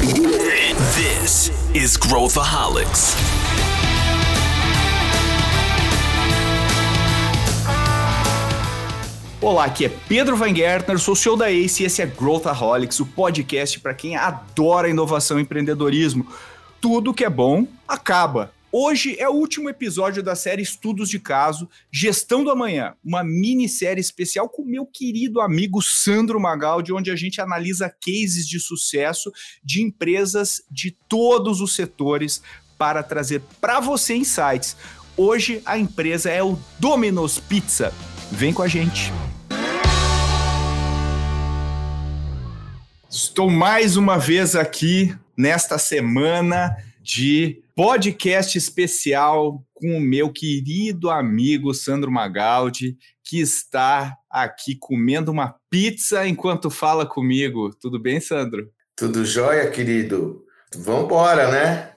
This is Growthaholics. Olá, aqui é Pedro Van Gertner, sou CEO da ACE e esse é Growthaholics, o podcast para quem adora inovação e empreendedorismo. Tudo que é bom acaba. Hoje é o último episódio da série Estudos de Caso, Gestão do Amanhã, uma minissérie especial com meu querido amigo Sandro Magaldi, onde a gente analisa cases de sucesso de empresas de todos os setores para trazer para você insights. Hoje a empresa é o Domino's Pizza. Vem com a gente. Estou mais uma vez aqui nesta semana de podcast especial com o meu querido amigo Sandro Magaldi, que está aqui comendo uma pizza enquanto fala comigo. Tudo bem, Sandro? Tudo jóia, querido. Vamos embora, né?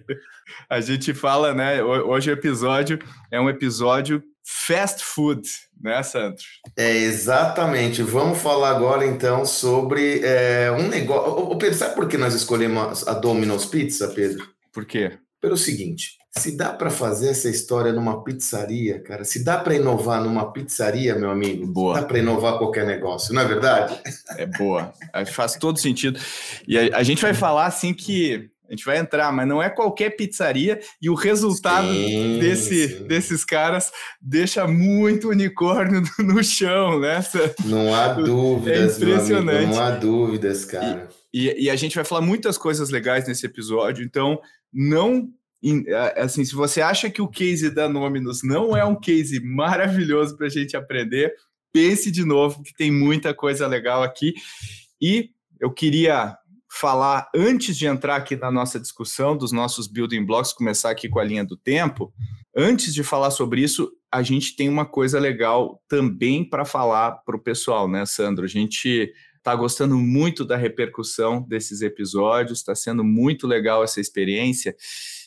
A gente fala, né? Hoje o episódio é um episódio fast food, né, Sandro? É, exatamente. Vamos falar agora, então, sobre é, um negócio. Ô, Pedro, sabe por que nós escolhemos a Domino's Pizza, Pedro? Por quê? Pelo seguinte, se dá para fazer essa história numa pizzaria, cara, se dá para inovar numa pizzaria, meu amigo, boa. dá para inovar qualquer negócio, não é verdade? É boa, faz todo sentido. E a, a gente vai falar assim que a gente vai entrar, mas não é qualquer pizzaria e o resultado sim, desse, sim. desses caras deixa muito unicórnio no chão, né? Não há dúvidas, é impressionante. Amigo, não há dúvidas, cara. E, e, e, a gente vai falar muitas coisas legais nesse episódio, então não assim, se você acha que o case da Nominos não é um case maravilhoso para a gente aprender, pense de novo que tem muita coisa legal aqui. E eu queria falar, antes de entrar aqui na nossa discussão dos nossos building blocks, começar aqui com a linha do tempo, antes de falar sobre isso, a gente tem uma coisa legal também para falar para o pessoal, né, Sandro? A gente está gostando muito da repercussão desses episódios, está sendo muito legal essa experiência.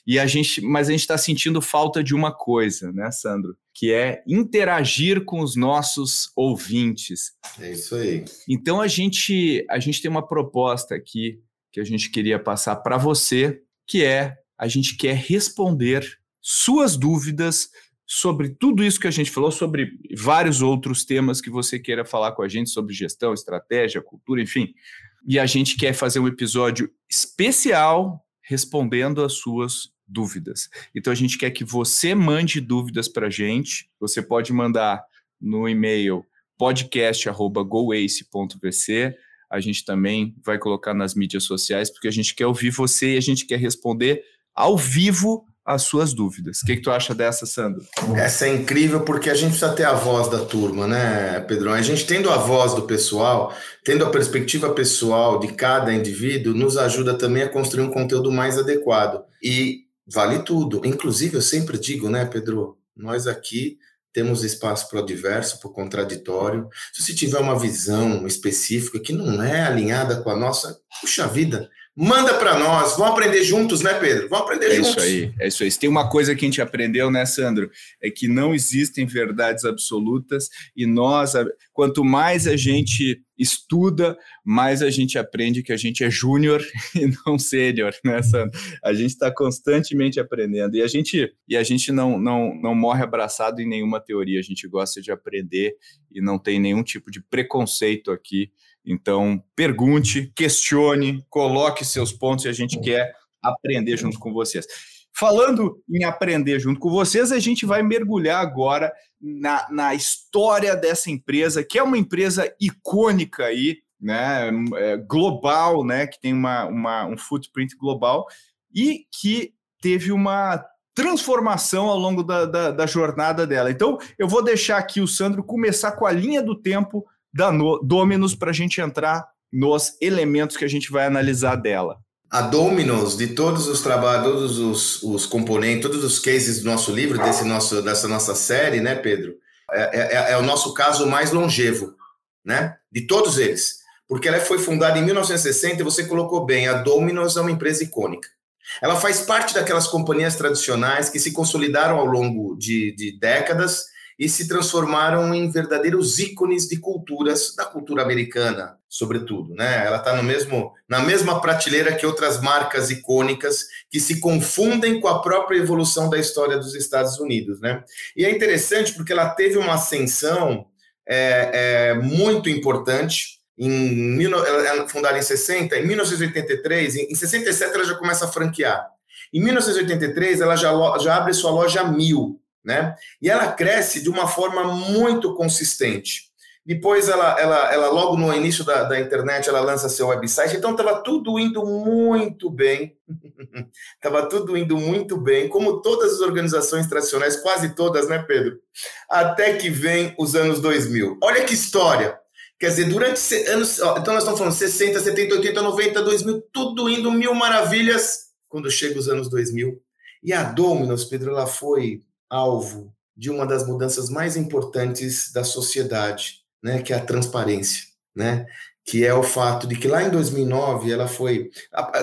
E a gente, mas a gente está sentindo falta de uma coisa, né, Sandro? Que é interagir com os nossos ouvintes. É isso aí. Então a gente, a gente tem uma proposta aqui que a gente queria passar para você, que é a gente quer responder suas dúvidas sobre tudo isso que a gente falou, sobre vários outros temas que você queira falar com a gente sobre gestão, estratégia, cultura, enfim. E a gente quer fazer um episódio especial respondendo as suas dúvidas. Então a gente quer que você mande dúvidas para a gente. Você pode mandar no e-mail podcast@goace.vc. A gente também vai colocar nas mídias sociais porque a gente quer ouvir você e a gente quer responder ao vivo as suas dúvidas. O que, que, tu acha dessa, Sandro? Essa é incrível porque a gente precisa ter a voz da turma, né, Pedrão? A gente tendo a voz do pessoal, tendo a perspectiva pessoal de cada indivíduo, nos ajuda também a construir um conteúdo mais adequado. E vale tudo. Inclusive, eu sempre digo, né, Pedro? Nós aqui temos espaço para o diverso, para o contraditório. Se você tiver uma visão específica que não é alinhada com a nossa, puxa vida, manda para nós. Vamos aprender juntos, né, Pedro? Vamos aprender é juntos. É isso aí, é isso aí. Se tem uma coisa que a gente aprendeu, né, Sandro? É que não existem verdades absolutas e nós, quanto mais a gente estuda, mais a gente aprende que a gente é júnior e não sênior, né, Sandro? A gente está constantemente aprendendo e a gente e a gente não, não, não morre abraçado em nenhuma teoria. A gente gosta de aprender e não tem nenhum tipo de preconceito aqui então, pergunte, questione, coloque seus pontos e a gente quer aprender junto com vocês. Falando em aprender junto com vocês, a gente vai mergulhar agora na, na história dessa empresa, que é uma empresa icônica aí, né, é, global, né, que tem uma, uma, um footprint global e que teve uma transformação ao longo da, da, da jornada dela. Então, eu vou deixar aqui o Sandro começar com a linha do tempo da Dominus para a gente entrar nos elementos que a gente vai analisar dela. A Dominus, de todos os trabalhos, todos os, os, componentes, todos os cases do nosso livro, desse nosso, dessa nossa série, né, Pedro? É, é, é, o nosso caso mais longevo, né? De todos eles. Porque ela foi fundada em 1960 e você colocou bem, a Dominus é uma empresa icônica. Ela faz parte daquelas companhias tradicionais que se consolidaram ao longo de, de décadas e se transformaram em verdadeiros ícones de culturas, da cultura americana, sobretudo, né? Ela está no mesmo, na mesma prateleira que outras marcas icônicas que se confundem com a própria evolução da história dos Estados Unidos, né? E é interessante porque ela teve uma ascensão é, é, muito importante. Em, ela fundada em 60, em 1983, em, em 67 ela já começa a franquear. Em 1983 ela já, já abre sua loja mil, né? E ela cresce de uma forma muito consistente. Depois, ela, ela, ela logo no início da, da internet, ela lança seu website. Então, estava tudo indo muito bem. Estava tudo indo muito bem, como todas as organizações tradicionais, quase todas, né, Pedro? Até que vem os anos 2000. Olha que história! Quer dizer, durante anos. Ó, então, nós estamos falando 60, 70, 80, 90, 2000, tudo indo mil maravilhas quando chega os anos 2000. E a Dominos, Pedro, ela foi alvo de uma das mudanças mais importantes da sociedade, né, que é a transparência, né? Que é o fato de que lá em 2009 ela foi,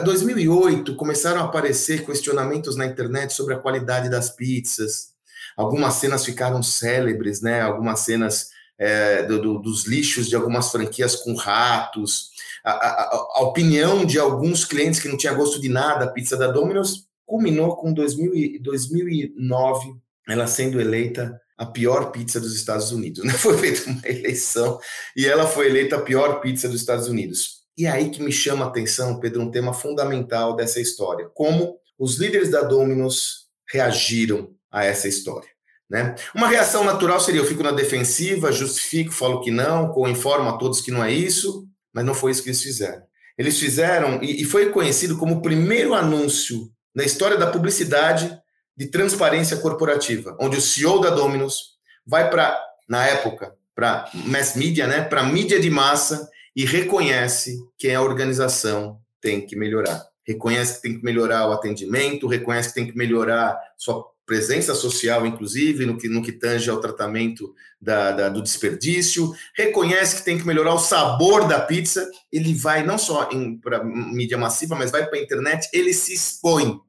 2008 começaram a aparecer questionamentos na internet sobre a qualidade das pizzas. Algumas cenas ficaram célebres, né? Algumas cenas é, do, do, dos lixos de algumas franquias com ratos. A, a, a, opinião de alguns clientes que não tinha gosto de nada a pizza da Domino's culminou com 2000, 2009 ela sendo eleita a pior pizza dos Estados Unidos. Né? Foi feita uma eleição e ela foi eleita a pior pizza dos Estados Unidos. E é aí que me chama a atenção, Pedro, um tema fundamental dessa história. Como os líderes da Domino's reagiram a essa história. Né? Uma reação natural seria: eu fico na defensiva, justifico, falo que não, informo a todos que não é isso, mas não foi isso que eles fizeram. Eles fizeram, e foi conhecido como o primeiro anúncio na história da publicidade de transparência corporativa, onde o CEO da Domino's vai para, na época, para mass media, né, para mídia de massa e reconhece que a organização tem que melhorar. Reconhece que tem que melhorar o atendimento, reconhece que tem que melhorar sua presença social, inclusive, no que, no que tange ao tratamento da, da, do desperdício, reconhece que tem que melhorar o sabor da pizza, ele vai não só para mídia massiva, mas vai para a internet, ele se expõe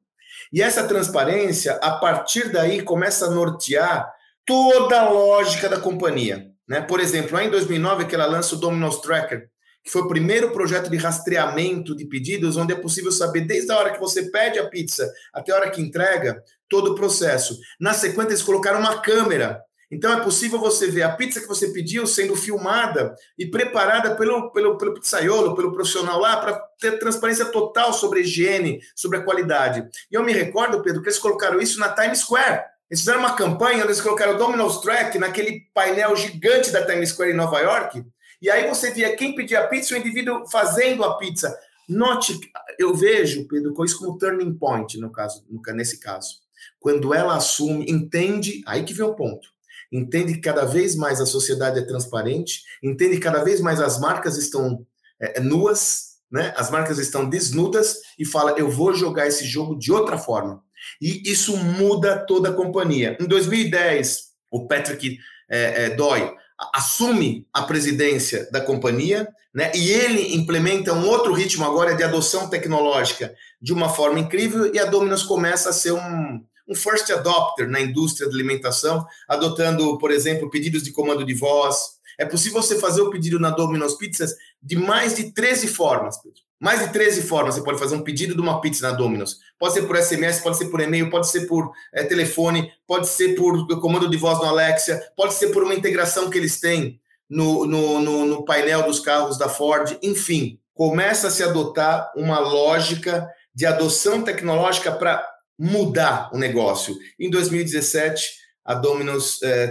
e essa transparência, a partir daí, começa a nortear toda a lógica da companhia. Né? Por exemplo, em 2009, que ela lança o Domino's Tracker, que foi o primeiro projeto de rastreamento de pedidos, onde é possível saber desde a hora que você pede a pizza até a hora que entrega, todo o processo. Na sequência, eles colocaram uma câmera então é possível você ver a pizza que você pediu sendo filmada e preparada pelo, pelo, pelo pizzaiolo, pelo profissional lá, para ter transparência total sobre a higiene, sobre a qualidade. E eu me recordo, Pedro, que eles colocaram isso na Times Square. Eles fizeram uma campanha eles colocaram o Domino's Track naquele painel gigante da Times Square em Nova York. E aí você via quem pedia a pizza o indivíduo fazendo a pizza. Note, eu vejo, Pedro, com isso como turning point, no caso, nesse caso. Quando ela assume, entende, aí que vem o ponto entende que cada vez mais a sociedade é transparente, entende que cada vez mais as marcas estão é, é, nuas, né? as marcas estão desnudas e fala: eu vou jogar esse jogo de outra forma. E isso muda toda a companhia. Em 2010, o Patrick é, é, Doyle assume a presidência da companhia, né? E ele implementa um outro ritmo agora de adoção tecnológica de uma forma incrível e a Domino's começa a ser um, um first adopter na indústria de alimentação, adotando, por exemplo, pedidos de comando de voz. É possível você fazer o pedido na Domino's Pizzas de mais de 13 formas. Mais de 13 formas você pode fazer um pedido de uma pizza na Domino's. Pode ser por SMS, pode ser por e-mail, pode ser por é, telefone, pode ser por comando de voz no Alexia, pode ser por uma integração que eles têm no, no, no, no painel dos carros da Ford. Enfim, começa a se adotar uma lógica de adoção tecnológica para mudar o negócio. Em 2017, a Domino's é,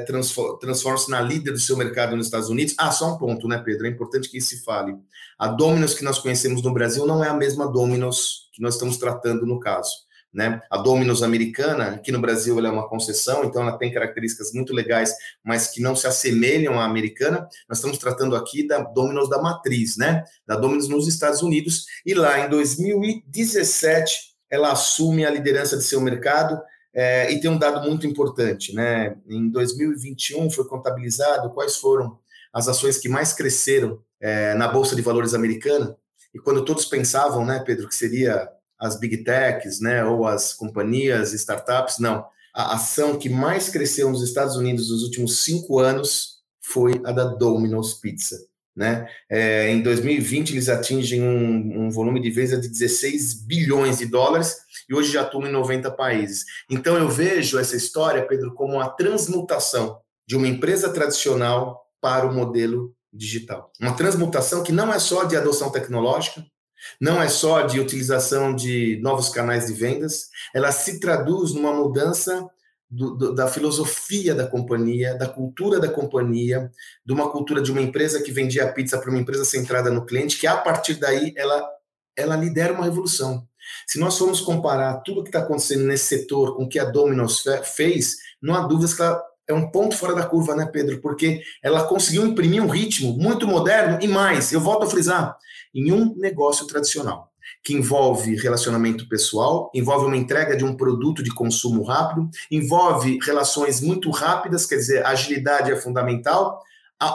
transforma-se na líder do seu mercado nos Estados Unidos. Ah, só um ponto, né, Pedro? É importante que isso se fale. A Domino's que nós conhecemos no Brasil não é a mesma Domino's que nós estamos tratando no caso. Né? A Domino's americana, aqui no Brasil, ela é uma concessão, então ela tem características muito legais, mas que não se assemelham à americana. Nós estamos tratando aqui da Domino's da matriz, né? Da Domino's nos Estados Unidos. E lá em 2017, ela assume a liderança de seu mercado é, e tem um dado muito importante, né? Em 2021 foi contabilizado quais foram as ações que mais cresceram é, na bolsa de valores americana. E quando todos pensavam, né, Pedro, que seria as big techs, né, ou as companhias, startups, não. a ação que mais cresceu nos Estados Unidos nos últimos cinco anos foi a da Domino's Pizza. Né? É, em 2020, eles atingem um, um, volume de venda de 16 bilhões de dólares e hoje já atuam em 90 países. Então, eu vejo essa história, Pedro, como a transmutação de uma empresa tradicional para o modelo digital. Uma transmutação que não é só de adoção tecnológica, não é só de utilização de novos canais de vendas, ela se traduz numa mudança do, do, da filosofia da companhia, da cultura da companhia, de uma cultura de uma empresa que vendia pizza para uma empresa centrada no cliente, que a partir daí ela, ela lidera uma revolução. Se nós formos comparar tudo o que está acontecendo nesse setor com o que a Domino's fez, não há dúvidas que ela é um ponto fora da curva, né, Pedro? Porque ela conseguiu imprimir um ritmo muito moderno e mais, eu volto a frisar, em um negócio tradicional que envolve relacionamento pessoal, envolve uma entrega de um produto de consumo rápido, envolve relações muito rápidas, quer dizer, agilidade é fundamental,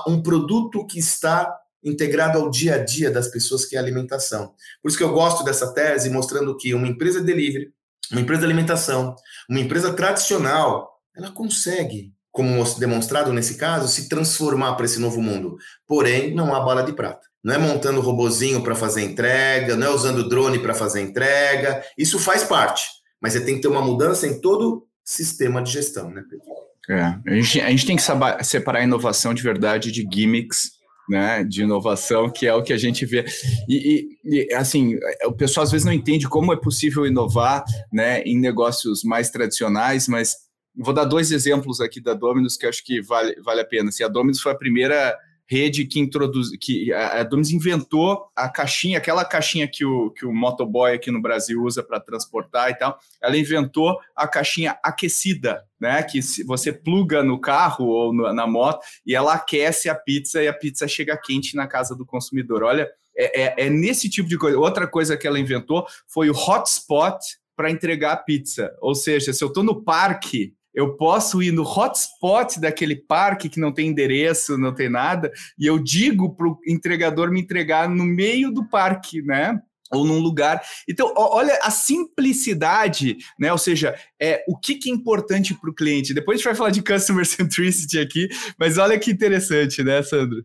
um produto que está integrado ao dia a dia das pessoas, que é a alimentação. Por isso que eu gosto dessa tese, mostrando que uma empresa de delivery, uma empresa de alimentação, uma empresa tradicional, ela consegue, como demonstrado nesse caso, se transformar para esse novo mundo. Porém, não há bala de prata. Não é montando robozinho para fazer entrega, não é usando drone para fazer entrega. Isso faz parte, mas você tem que ter uma mudança em todo sistema de gestão, né, Pedro? É, a gente, a gente tem que separar inovação de verdade de gimmicks, né, de inovação, que é o que a gente vê. E, e, e, assim, o pessoal às vezes não entende como é possível inovar né, em negócios mais tradicionais, mas vou dar dois exemplos aqui da Dominus que acho que vale, vale a pena. Assim, a Dominus foi a primeira rede que introduz, que a, Domino's inventou a caixinha, aquela caixinha que o, que o motoboy aqui no Brasil usa para transportar e tal, ela inventou a caixinha aquecida, né? Que você pluga no carro ou no, na moto e ela aquece a pizza e a pizza chega quente na casa do consumidor. Olha, é, é, é nesse tipo de coisa. Outra coisa que ela inventou foi o hotspot para entregar a pizza. Ou seja, se eu estou no parque eu posso ir no hotspot daquele parque que não tem endereço, não tem nada, e eu digo para o entregador me entregar no meio do parque, né? Ou num lugar. Então, olha a simplicidade, né? Ou seja, é o que, que é importante para o cliente. Depois a gente vai falar de customer centricity aqui, mas olha que interessante, né, Sandro?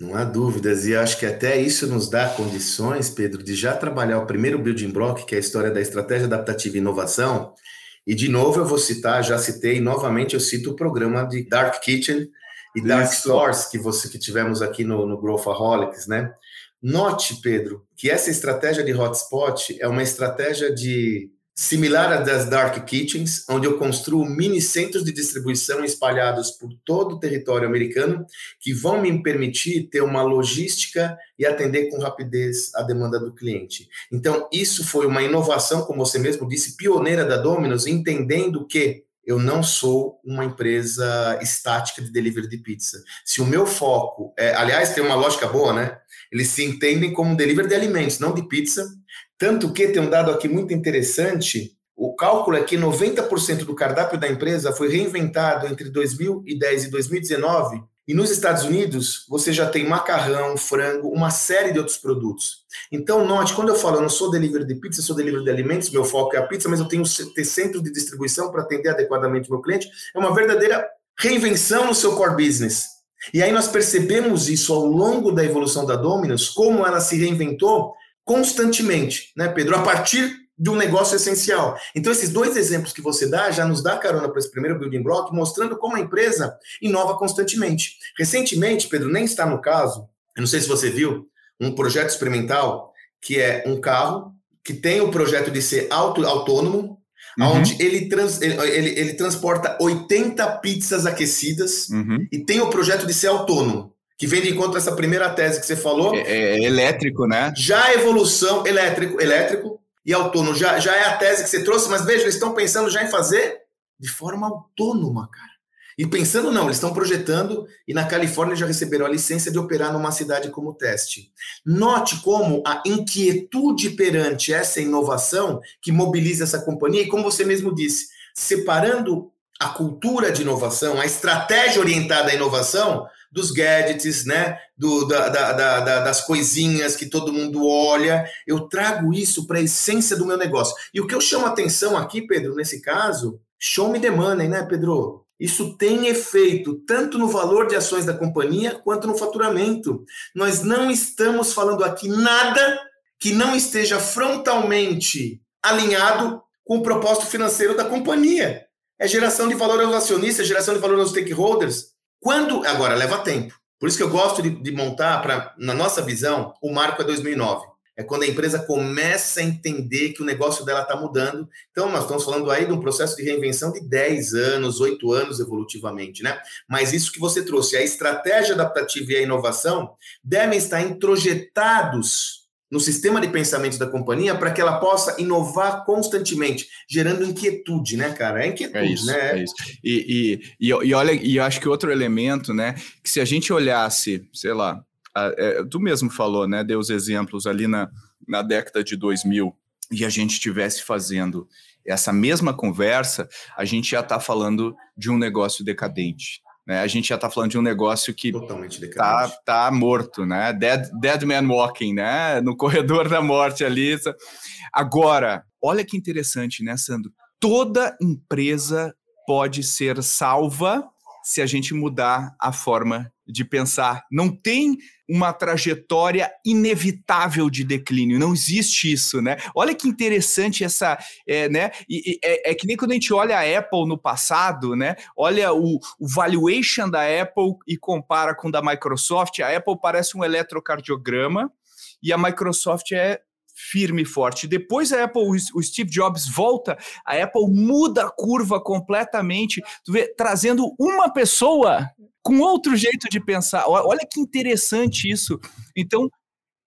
Não há dúvidas, e acho que até isso nos dá condições, Pedro, de já trabalhar o primeiro building block, que é a história da estratégia adaptativa e inovação, e de novo eu vou citar, já citei, novamente eu cito o programa de Dark Kitchen e Dark Isso. Stores que você que tivemos aqui no, no Growthaholics, né? Note, Pedro, que essa estratégia de hotspot é uma estratégia de similar à das Dark Kitchens, onde eu construo mini centros de distribuição espalhados por todo o território americano, que vão me permitir ter uma logística e atender com rapidez a demanda do cliente. Então, isso foi uma inovação, como você mesmo disse, pioneira da Domino's, entendendo que eu não sou uma empresa estática de delivery de pizza. Se o meu foco é, aliás, tem uma lógica boa, né? Eles se entendem como delivery de alimentos, não de pizza, tanto que tem um dado aqui muito interessante: o cálculo é que 90% do cardápio da empresa foi reinventado entre 2010 e 2019. E nos Estados Unidos, você já tem macarrão, frango, uma série de outros produtos. Então, note, quando eu falo, eu não sou delivery de pizza, sou delivery de alimentos, meu foco é a pizza, mas eu tenho ter centro de distribuição para atender adequadamente o meu cliente. É uma verdadeira reinvenção no seu core business. E aí nós percebemos isso ao longo da evolução da Domino's, como ela se reinventou constantemente, né, Pedro? A partir de um negócio essencial. Então, esses dois exemplos que você dá já nos dá carona para esse primeiro building block, mostrando como a empresa inova constantemente. Recentemente, Pedro, nem está no caso, eu não sei se você viu, um projeto experimental que é um carro que tem o projeto de ser auto, autônomo, uhum. onde ele, trans, ele, ele, ele, transporta 80 pizzas aquecidas uhum. e tem o projeto de ser autônomo que vem de encontro a essa primeira tese que você falou. É, é, elétrico, né? Já a evolução elétrico, elétrico e autônomo já, já é a tese que você trouxe, mas veja, eles estão pensando já em fazer de forma autônoma, cara. E pensando não, eles estão projetando e na Califórnia já receberam a licença de operar numa cidade como teste. Note como a inquietude perante essa inovação que mobiliza essa companhia e como você mesmo disse, separando a cultura de inovação, a estratégia orientada à inovação dos gadgets, né? Do, da, da, da, das coisinhas que todo mundo olha. Eu trago isso para a essência do meu negócio. E o que eu chamo atenção aqui, Pedro, nesse caso, Show me money, né, Pedro? Isso tem efeito tanto no valor de ações da companhia quanto no faturamento. Nós não estamos falando aqui nada que não esteja frontalmente alinhado com o propósito financeiro da companhia. É geração de valor aos acionistas, geração de valor aos stakeholders. Quando agora leva tempo. Por isso que eu gosto de, de montar para na nossa visão o marco é 2009 é quando a empresa começa a entender que o negócio dela está mudando. Então, nós estamos falando aí de um processo de reinvenção de 10 anos, 8 anos evolutivamente, né? Mas isso que você trouxe, a estratégia adaptativa e a inovação devem estar introjetados no sistema de pensamento da companhia para que ela possa inovar constantemente, gerando inquietude, né, cara? É inquietude, é isso, né? É isso. E, e, e, e olha, e eu acho que outro elemento, né, que se a gente olhasse, sei lá, é, tu mesmo falou, né? Deu os exemplos ali na, na década de 2000 e a gente estivesse fazendo essa mesma conversa, a gente já está falando de um negócio decadente. Né? A gente já está falando de um negócio que está tá morto, né? Dead, dead man walking, né? No corredor da morte ali. Agora, olha que interessante, né, Sandro? Toda empresa pode ser salva se a gente mudar a forma de pensar. Não tem uma trajetória inevitável de declínio, não existe isso, né? Olha que interessante essa, é, né? E, e, é, é, que nem quando a gente olha a Apple no passado, né? Olha o, o valuation da Apple e compara com o da Microsoft. A Apple parece um eletrocardiograma e a Microsoft é firme e forte. Depois a Apple, o Steve Jobs volta, a Apple muda a curva completamente, vê, trazendo uma pessoa com outro jeito de pensar. Olha que interessante isso. Então,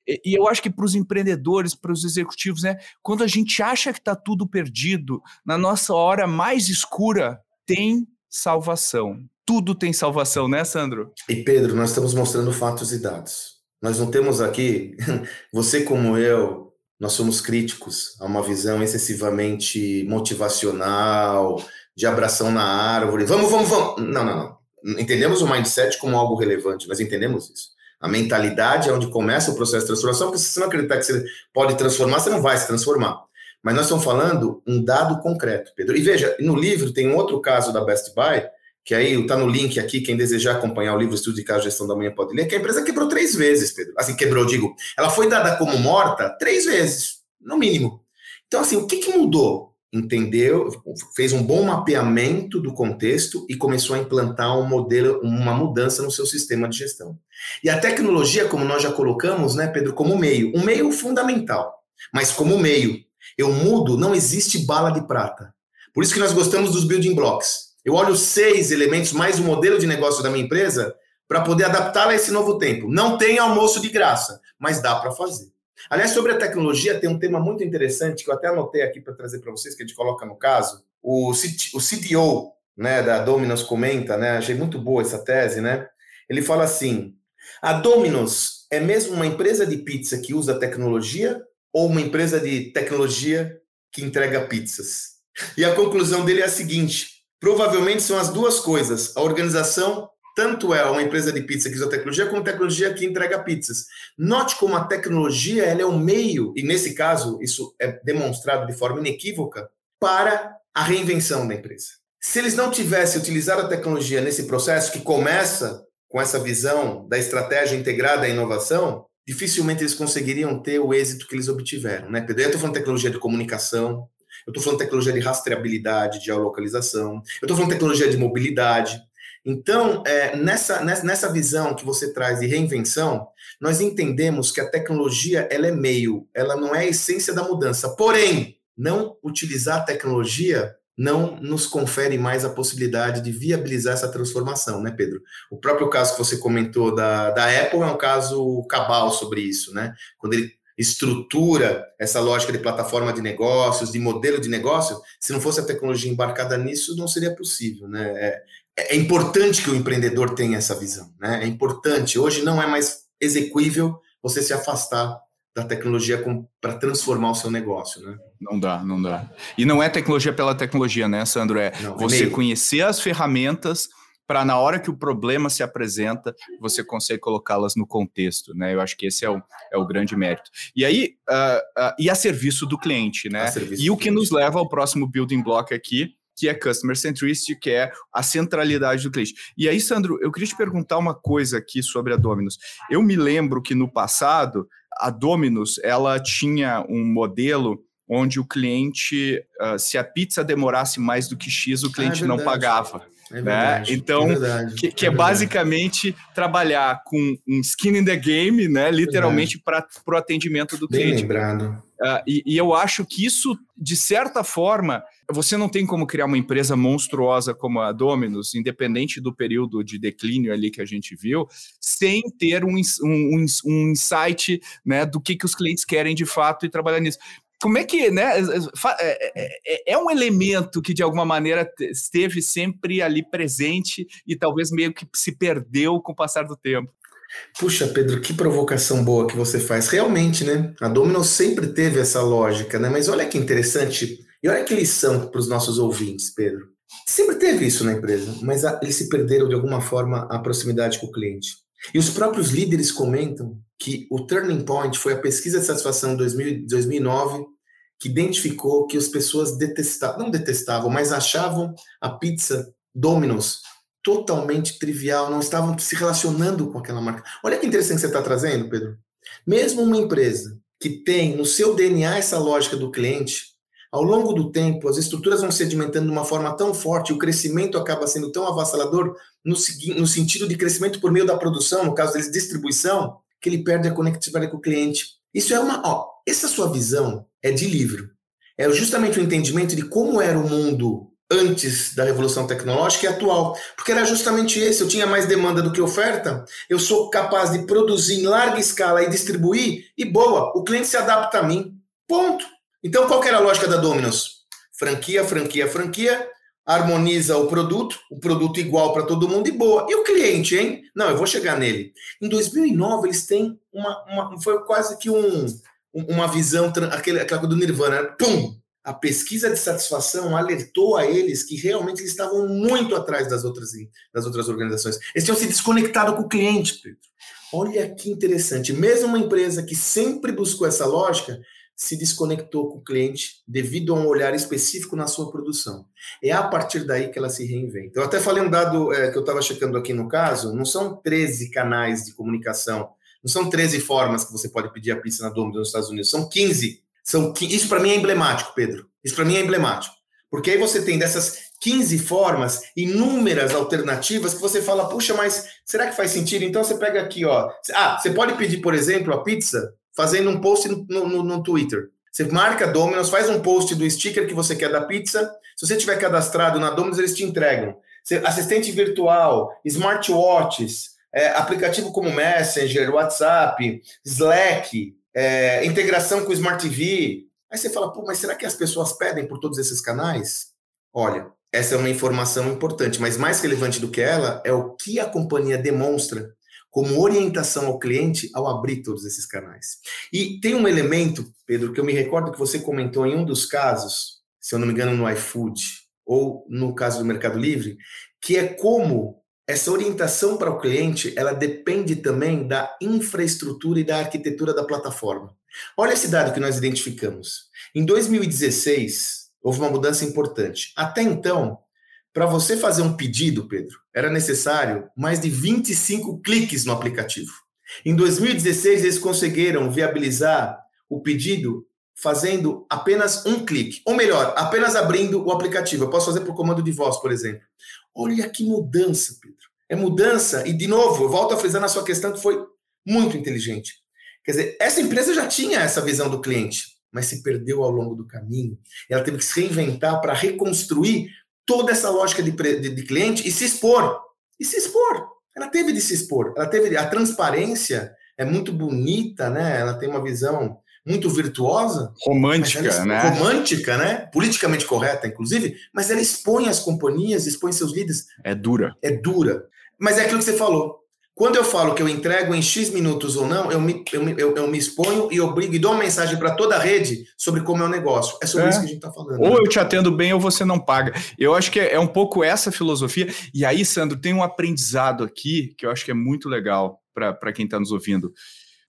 e eu acho que para os empreendedores, para os executivos, né, quando a gente acha que está tudo perdido, na nossa hora mais escura, tem salvação. Tudo tem salvação, né, Sandro? E Pedro, nós estamos mostrando fatos e dados. Nós não temos aqui, você como eu, nós somos críticos a uma visão excessivamente motivacional, de abração na árvore. Vamos, vamos, vamos. Não, não, não entendemos o mindset como algo relevante, nós entendemos isso. A mentalidade é onde começa o processo de transformação, porque se você não acreditar que você pode transformar, você não vai se transformar. Mas nós estamos falando um dado concreto, Pedro. E veja, no livro tem um outro caso da Best Buy, que aí está no link aqui, quem desejar acompanhar o livro Estudo de Caso Gestão da Manhã pode ler, que a empresa quebrou três vezes, Pedro. Assim, quebrou, digo. Ela foi dada como morta três vezes, no mínimo. Então, assim, o que, que mudou? entendeu, fez um bom mapeamento do contexto e começou a implantar um modelo, uma mudança no seu sistema de gestão. E a tecnologia, como nós já colocamos, né, Pedro, como meio, um meio fundamental, mas como meio. Eu mudo, não existe bala de prata. Por isso que nós gostamos dos building blocks. Eu olho seis elementos mais o modelo de negócio da minha empresa para poder adaptá-la a esse novo tempo. Não tem almoço de graça, mas dá para fazer. Aliás, sobre a tecnologia, tem um tema muito interessante que eu até anotei aqui para trazer para vocês, que a gente coloca no caso. O, o CTO né, da Dominos comenta, né, achei muito boa essa tese, né? Ele fala assim: a Dominos é mesmo uma empresa de pizza que usa tecnologia ou uma empresa de tecnologia que entrega pizzas? E a conclusão dele é a seguinte: provavelmente são as duas coisas. A organização tanto é uma empresa de pizza que usa tecnologia, como tecnologia que entrega pizzas. Note como a tecnologia ela é um meio, e nesse caso isso é demonstrado de forma inequívoca, para a reinvenção da empresa. Se eles não tivessem utilizado a tecnologia nesse processo, que começa com essa visão da estratégia integrada à inovação, dificilmente eles conseguiriam ter o êxito que eles obtiveram. Né? Eu estou falando de tecnologia de comunicação, eu estou falando tecnologia de rastreabilidade, de geolocalização, eu estou falando tecnologia de mobilidade, então, é, nessa, nessa visão que você traz de reinvenção, nós entendemos que a tecnologia ela é meio, ela não é a essência da mudança. Porém, não utilizar a tecnologia não nos confere mais a possibilidade de viabilizar essa transformação, né, Pedro? O próprio caso que você comentou da, da Apple é um caso cabal sobre isso, né? Quando ele estrutura essa lógica de plataforma de negócios, de modelo de negócio, se não fosse a tecnologia embarcada nisso, não seria possível, né? É, é importante que o empreendedor tenha essa visão, né? É importante. Hoje não é mais execuível você se afastar da tecnologia para transformar o seu negócio, né? Não dá, não dá. E não é tecnologia pela tecnologia, né, Sandro? É não, é você é conhecer as ferramentas para na hora que o problema se apresenta, você consegue colocá-las no contexto, né? Eu acho que esse é o, é o grande mérito. E aí, uh, uh, e a serviço do cliente, né? E o que nos leva ao próximo building block aqui, que é Customer Centricity, que é a centralidade do cliente. E aí, Sandro, eu queria te perguntar uma coisa aqui sobre a Dominus. Eu me lembro que no passado, a Dominus, ela tinha um modelo onde o cliente, uh, se a pizza demorasse mais do que X, o cliente ah, é não pagava. É né? verdade, né? Então, é verdade, que, que é, é basicamente trabalhar com um skin in the game, né? Literalmente para o atendimento do Bem cliente. lembrado. Uh, e, e, eu acho que isso, de certa forma, você não tem como criar uma empresa monstruosa como a Dominus, independente do período de declínio ali que a gente viu, sem ter um, um, um insight né, do que, que os clientes querem de fato e trabalhar nisso como é que, né? É, é, é, um elemento que de alguma maneira esteve sempre ali presente e talvez meio que se perdeu com o passar do tempo. Puxa, Pedro, que provocação boa que você faz. Realmente, né? A Domino sempre teve essa lógica, né? Mas olha que interessante, e olha que lição para os nossos ouvintes, Pedro. Sempre teve isso na empresa, mas eles se perderam de alguma forma a proximidade com o cliente. E os próprios líderes comentam que o turning point foi a pesquisa de satisfação de 2009 que identificou que as pessoas detestavam, não detestavam, mas achavam a pizza Domino's totalmente trivial, não estavam se relacionando com aquela marca. Olha que interessante que você está trazendo, Pedro. Mesmo uma empresa que tem no seu DNA essa lógica do cliente, ao longo do tempo, as estruturas vão sedimentando de uma forma tão forte, o crescimento acaba sendo tão avassalador no, no sentido de crescimento por meio da produção, no caso deles, distribuição, que ele perde a conectividade com o cliente. Isso é uma. Ó, essa sua visão é de livro. É justamente o entendimento de como era o mundo antes da revolução tecnológica e atual. Porque era justamente esse, eu tinha mais demanda do que oferta, eu sou capaz de produzir em larga escala e distribuir, e boa, o cliente se adapta a mim. Ponto. Então qual era a lógica da Domino's? Franquia, franquia, franquia, harmoniza o produto, o produto igual para todo mundo e boa. E o cliente, hein? Não, eu vou chegar nele. Em 2009 eles têm uma, uma foi quase que um, uma visão, aquele, aquela coisa do Nirvana, pum, a pesquisa de satisfação alertou a eles que realmente eles estavam muito atrás das outras, das outras organizações. Eles tinham se desconectado com o cliente, Pedro. Olha que interessante. Mesmo uma empresa que sempre buscou essa lógica, se desconectou com o cliente devido a um olhar específico na sua produção. É a partir daí que ela se reinventa. Eu até falei um dado é, que eu estava checando aqui no caso, não são 13 canais de comunicação, não são 13 formas que você pode pedir a pizza na Domino's nos Estados Unidos, são 15 são, isso para mim é emblemático, Pedro. Isso para mim é emblemático. Porque aí você tem dessas 15 formas, inúmeras alternativas que você fala, puxa, mas será que faz sentido? Então você pega aqui, ó. Ah, você pode pedir, por exemplo, a pizza fazendo um post no, no, no Twitter. Você marca Domino's, faz um post do sticker que você quer da pizza. Se você tiver cadastrado na Domino's, eles te entregam. Assistente virtual, smartwatches, é, aplicativo como Messenger, WhatsApp, Slack, é, integração com Smart TV. Aí você fala, pô, mas será que as pessoas pedem por todos esses canais? Olha, essa é uma informação importante, mas mais relevante do que ela é o que a companhia demonstra como orientação ao cliente ao abrir todos esses canais. E tem um elemento, Pedro, que eu me recordo que você comentou em um dos casos, se eu não me engano, no iFood, ou no caso do Mercado Livre, que é como essa orientação para o cliente, ela depende também da infraestrutura e da arquitetura da plataforma. Olha esse dado que nós identificamos. Em 2016, houve uma mudança importante. Até então, para você fazer um pedido, Pedro, era necessário mais de 25 cliques no aplicativo. Em 2016, eles conseguiram viabilizar o pedido fazendo apenas um clique, ou melhor, apenas abrindo o aplicativo. Eu posso fazer por comando de voz, por exemplo. Olha que mudança, Pedro. É mudança, e de novo, eu volto a frisar na sua questão que foi muito inteligente. Quer dizer, essa empresa já tinha essa visão do cliente, mas se perdeu ao longo do caminho. Ela teve que se reinventar para reconstruir toda essa lógica de, de, de cliente e se expor. E se expor. Ela teve de se expor. Ela teve a transparência é muito bonita, né? Ela tem uma visão muito virtuosa. Romântica, né? Romântica, né? Politicamente correta, inclusive, mas ela expõe as companhias, expõe seus líderes. É dura. É dura. Mas é aquilo que você falou. Quando eu falo que eu entrego em X minutos ou não, eu me, eu, eu, eu me exponho e obrigo e dou uma mensagem para toda a rede sobre como é o negócio. É sobre é. isso que a gente está falando. Ou né? eu te atendo bem ou você não paga. Eu acho que é, é um pouco essa filosofia. E aí, Sandro, tem um aprendizado aqui que eu acho que é muito legal para quem está nos ouvindo.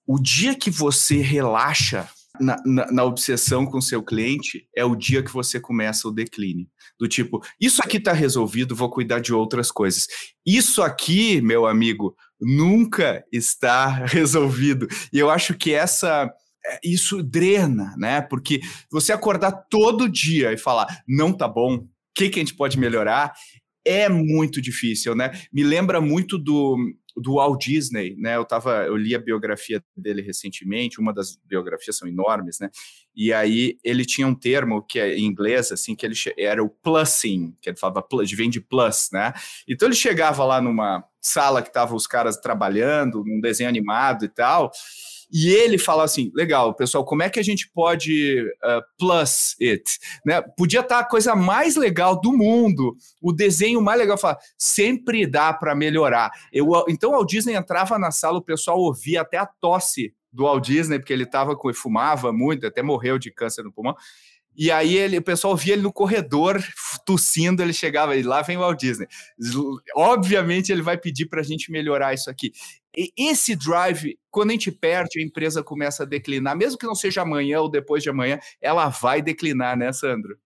O dia que você relaxa na, na, na, obsessão com seu cliente é o dia que você começa o declínio. Do tipo, isso aqui está resolvido, vou cuidar de outras coisas. Isso aqui, meu amigo, nunca está resolvido. E eu acho que essa é, isso drena, né? Porque você acordar todo dia e falar, não tá bom, o que, que a gente pode melhorar? É muito difícil, né? Me lembra muito do, do Walt Disney, né? Eu tava, eu li a biografia dele recentemente, uma das biografias são enormes, né? E aí ele tinha um termo que é em inglês assim que ele era o plussing, que ele falava vem de plus, né? Então ele chegava lá numa sala que estavam os caras trabalhando, num desenho animado e tal, e ele fala assim: legal, pessoal, como é que a gente pode uh, plus it? Né? Podia estar tá a coisa mais legal do mundo, o desenho mais legal. Fala, sempre dá para melhorar. Eu, então, o Disney entrava na sala, o pessoal ouvia até a tosse do Walt Disney, porque ele tava com, fumava muito, até morreu de câncer no pulmão. E aí ele, o pessoal via ele no corredor tossindo, ele chegava e lá vem o Walt Disney. Obviamente ele vai pedir para a gente melhorar isso aqui. E esse drive, quando a gente perde, a empresa começa a declinar, mesmo que não seja amanhã ou depois de amanhã, ela vai declinar, né, Sandro?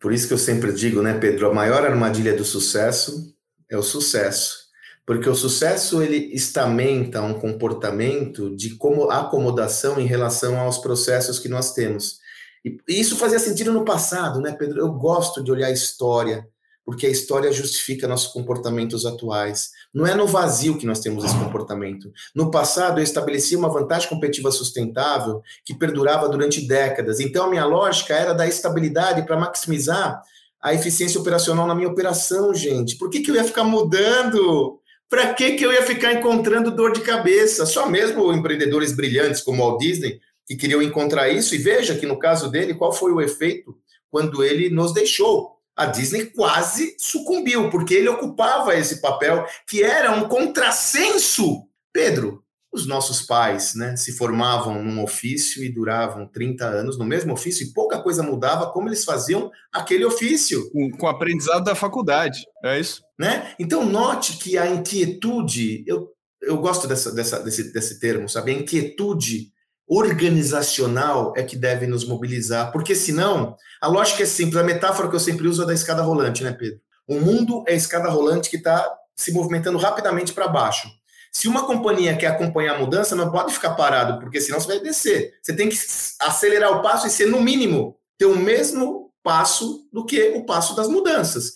Por isso que eu sempre digo, né, Pedro, a maior armadilha do sucesso é o sucesso. Porque o sucesso ele estamenta um comportamento de como acomodação em relação aos processos que nós temos. E isso fazia sentido no passado, né, Pedro? Eu gosto de olhar a história, porque a história justifica nossos comportamentos atuais. Não é no vazio que nós temos esse comportamento. No passado, eu estabeleci uma vantagem competitiva sustentável que perdurava durante décadas. Então, a minha lógica era da estabilidade para maximizar a eficiência operacional na minha operação, gente. Por que, que eu ia ficar mudando? Para que, que eu ia ficar encontrando dor de cabeça? Só mesmo empreendedores brilhantes como o Walt Disney que queriam encontrar isso. E veja que no caso dele, qual foi o efeito quando ele nos deixou? A Disney quase sucumbiu, porque ele ocupava esse papel que era um contrassenso. Pedro, os nossos pais né, se formavam num ofício e duravam 30 anos no mesmo ofício e pouca coisa mudava como eles faziam aquele ofício. Com, com o aprendizado da faculdade, é isso. Né? Então, note que a inquietude, eu, eu gosto dessa, dessa, desse, desse termo, sabe? A inquietude organizacional é que deve nos mobilizar, porque senão, a lógica é simples, a metáfora que eu sempre uso é da escada rolante, né, Pedro? O mundo é a escada rolante que está se movimentando rapidamente para baixo. Se uma companhia quer acompanhar a mudança, não pode ficar parado, porque senão você vai descer. Você tem que acelerar o passo e ser, no mínimo, ter o mesmo passo do que o passo das mudanças.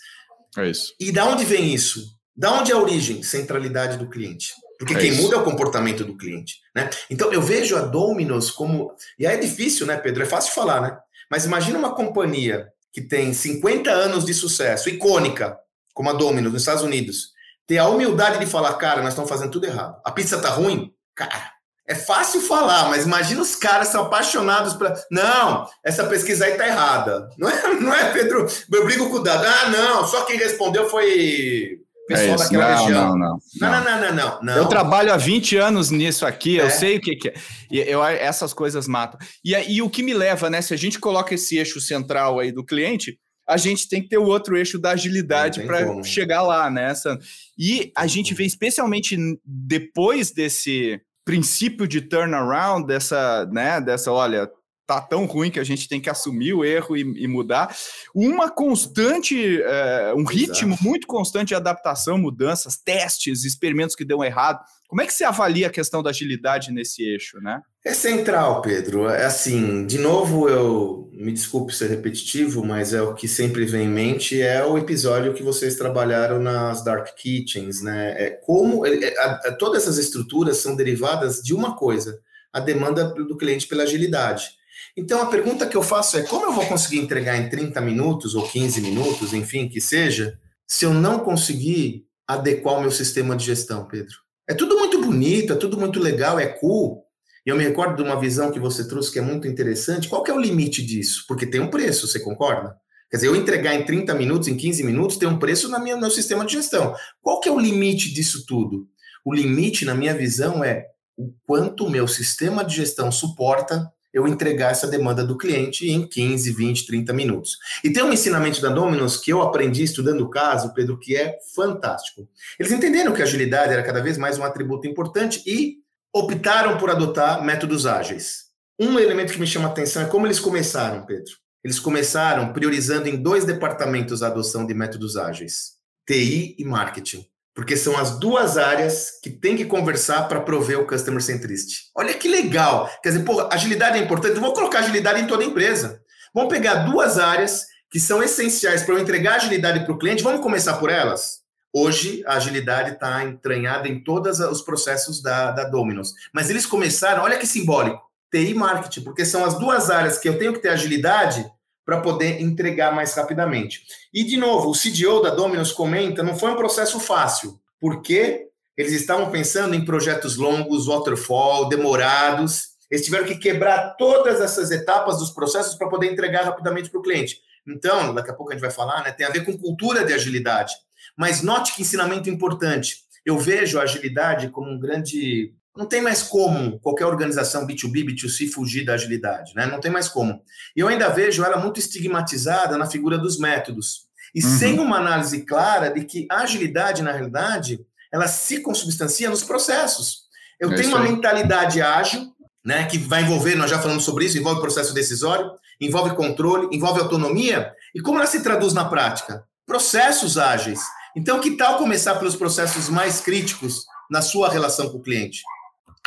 É isso. E da onde vem isso? Da onde é a origem? Centralidade do cliente. Porque é quem isso. muda é o comportamento do cliente. Né? Então eu vejo a Domino's como. E aí é difícil, né, Pedro? É fácil falar, né? Mas imagina uma companhia que tem 50 anos de sucesso, icônica, como a Domino's nos Estados Unidos, ter a humildade de falar, cara, nós estamos fazendo tudo errado. A pizza tá ruim? Cara, é fácil falar, mas imagina os caras são apaixonados para. Não, essa pesquisa aí tá errada. Não é, não é Pedro? Eu brigo com o dado. Ah, não, só quem respondeu foi pessoal é daquela não, região. Não não, não não não, não, não, Eu trabalho há 20 anos nisso aqui, é. eu sei o que, que é. E eu, essas coisas matam. E, e o que me leva, né? Se a gente coloca esse eixo central aí do cliente, a gente tem que ter o outro eixo da agilidade para chegar lá, né? E a gente vê, especialmente depois desse princípio de turnaround, dessa, né, dessa, olha, tá tão ruim que a gente tem que assumir o erro e, e mudar. Uma constante, é, um ritmo Exato. muito constante de adaptação, mudanças, testes, experimentos que dão errado. Como é que você avalia a questão da agilidade nesse eixo, né? É central, Pedro. É assim, de novo, eu me desculpe ser repetitivo, mas é o que sempre vem em mente é o episódio que vocês trabalharam nas dark kitchens, né? É como é, é a, todas essas estruturas são derivadas de uma coisa: a demanda do cliente pela agilidade. Então a pergunta que eu faço é: como eu vou conseguir entregar em 30 minutos ou 15 minutos, enfim, que seja, se eu não conseguir adequar o meu sistema de gestão, Pedro? É tudo muito bonito, é tudo muito legal, é cool. E eu me recordo de uma visão que você trouxe que é muito interessante. Qual que é o limite disso? Porque tem um preço, você concorda? Quer dizer, eu entregar em 30 minutos, em 15 minutos, tem um preço no meu sistema de gestão. Qual que é o limite disso tudo? O limite, na minha visão, é o quanto o meu sistema de gestão suporta eu entregar essa demanda do cliente em 15, 20, 30 minutos. E tem um ensinamento da Dominus que eu aprendi estudando o caso, Pedro, que é fantástico. Eles entenderam que a agilidade era cada vez mais um atributo importante e optaram por adotar métodos ágeis. Um elemento que me chama a atenção é como eles começaram, Pedro. Eles começaram priorizando em dois departamentos a adoção de métodos ágeis: TI e marketing. Porque são as duas áreas que tem que conversar para prover o customer centricity. Olha que legal. Quer dizer, pô, agilidade é importante. Vou colocar agilidade em toda a empresa. Vamos pegar duas áreas que são essenciais para eu entregar agilidade para o cliente. Vamos começar por elas? Hoje, a agilidade está entranhada em todos os processos da, da Dominos. Mas eles começaram, olha que simbólico, TI e marketing, porque são as duas áreas que eu tenho que ter agilidade para poder entregar mais rapidamente. E, de novo, o CDO da Dominos comenta, não foi um processo fácil, porque eles estavam pensando em projetos longos, waterfall, demorados, eles tiveram que quebrar todas essas etapas dos processos para poder entregar rapidamente para o cliente. Então, daqui a pouco a gente vai falar, né? Tem a ver com cultura de agilidade. Mas note que ensinamento importante. Eu vejo a agilidade como um grande. Não tem mais como qualquer organização B2B, B2C fugir da agilidade, né? Não tem mais como. E eu ainda vejo ela muito estigmatizada na figura dos métodos. E uhum. sem uma análise clara de que a agilidade, na realidade, ela se consubstancia nos processos. Eu é tenho uma mentalidade ágil, né, que vai envolver, nós já falamos sobre isso, envolve processo decisório, envolve controle, envolve autonomia. E como ela se traduz na prática? Processos ágeis. Então, que tal começar pelos processos mais críticos na sua relação com o cliente?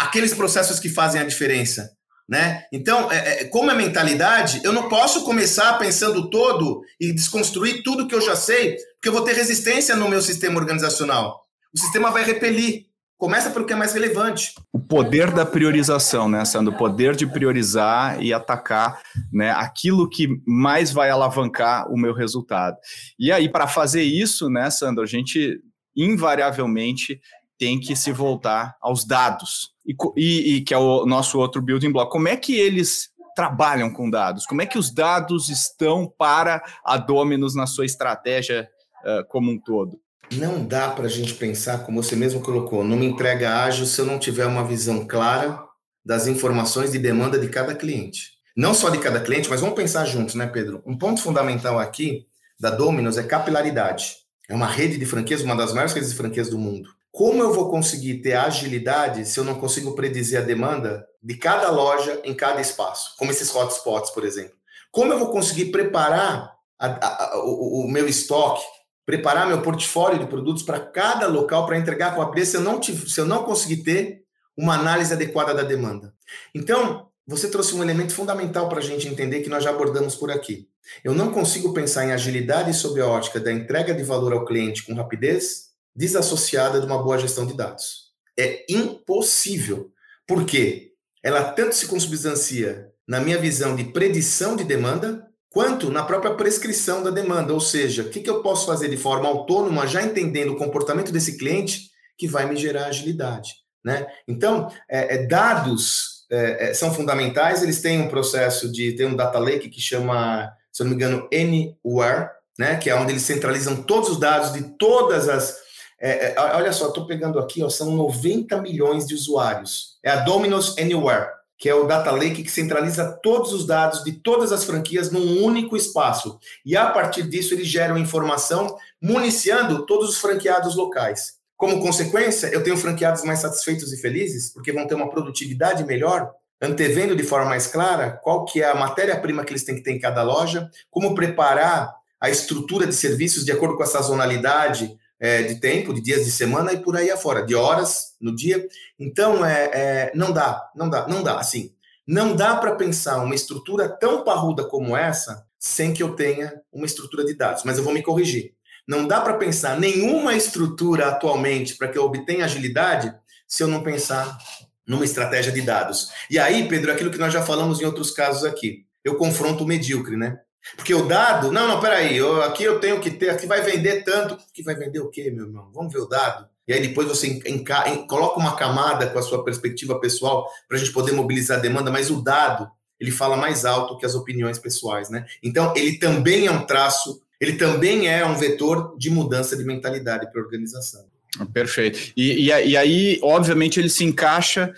Aqueles processos que fazem a diferença. Né? Então, é, é, como é mentalidade, eu não posso começar pensando todo e desconstruir tudo que eu já sei, porque eu vou ter resistência no meu sistema organizacional. O sistema vai repelir. Começa pelo que é mais relevante. O poder da priorização, né, Sandro? O poder de priorizar e atacar né, aquilo que mais vai alavancar o meu resultado. E aí, para fazer isso, né, Sandro, a gente invariavelmente tem que se voltar aos dados. E, e, e que é o nosso outro building block. Como é que eles trabalham com dados? Como é que os dados estão para a Dominus na sua estratégia uh, como um todo? Não dá para a gente pensar, como você mesmo colocou, numa entrega ágil se eu não tiver uma visão clara das informações de demanda de cada cliente. Não só de cada cliente, mas vamos pensar juntos, né, Pedro? Um ponto fundamental aqui da Domino's é capilaridade. É uma rede de franquias, uma das maiores redes de franquias do mundo. Como eu vou conseguir ter agilidade se eu não consigo predizer a demanda de cada loja em cada espaço, como esses hotspots, por exemplo? Como eu vou conseguir preparar a, a, a, o, o meu estoque preparar meu portfólio de produtos para cada local para entregar com a rapidez se eu não se eu não conseguir ter uma análise adequada da demanda. Então, você trouxe um elemento fundamental para a gente entender que nós já abordamos por aqui. Eu não consigo pensar em agilidade sob a ótica da entrega de valor ao cliente com rapidez desassociada de uma boa gestão de dados. É impossível. Por quê? Ela tanto se consubstancia na minha visão de predição de demanda, quanto na própria prescrição da demanda, ou seja, o que, eu posso fazer de forma autônoma, já entendendo o comportamento desse cliente, que vai me gerar agilidade. Né? Então, é, é, dados é, é, são fundamentais, eles têm um processo de, tem um data lake que chama, se eu não me engano, Anywhere, né? que é onde eles centralizam todos os dados de todas as... É, é, olha só, estou pegando aqui, ó, são 90 milhões de usuários. É a Domino's Anywhere que é o Data Lake, que centraliza todos os dados de todas as franquias num único espaço. E a partir disso, eles geram informação municiando todos os franqueados locais. Como consequência, eu tenho franqueados mais satisfeitos e felizes, porque vão ter uma produtividade melhor, antevendo de forma mais clara qual que é a matéria-prima que eles têm que ter em cada loja, como preparar a estrutura de serviços de acordo com a sazonalidade, é, de tempo, de dias de semana e por aí afora, de horas no dia. Então, é, é não dá, não dá, não dá. Assim, não dá para pensar uma estrutura tão parruda como essa sem que eu tenha uma estrutura de dados. Mas eu vou me corrigir. Não dá para pensar nenhuma estrutura atualmente para que eu obtenha agilidade se eu não pensar numa estratégia de dados. E aí, Pedro, aquilo que nós já falamos em outros casos aqui, eu confronto o medíocre, né? Porque o dado, não, não, peraí, eu, aqui eu tenho que ter, aqui vai vender tanto. Que vai vender o quê, meu irmão? Vamos ver o dado. E aí depois você enca, coloca uma camada com a sua perspectiva pessoal para a gente poder mobilizar a demanda, mas o dado, ele fala mais alto que as opiniões pessoais, né? Então, ele também é um traço, ele também é um vetor de mudança de mentalidade para a organização. Perfeito. E, e, e aí, obviamente, ele se encaixa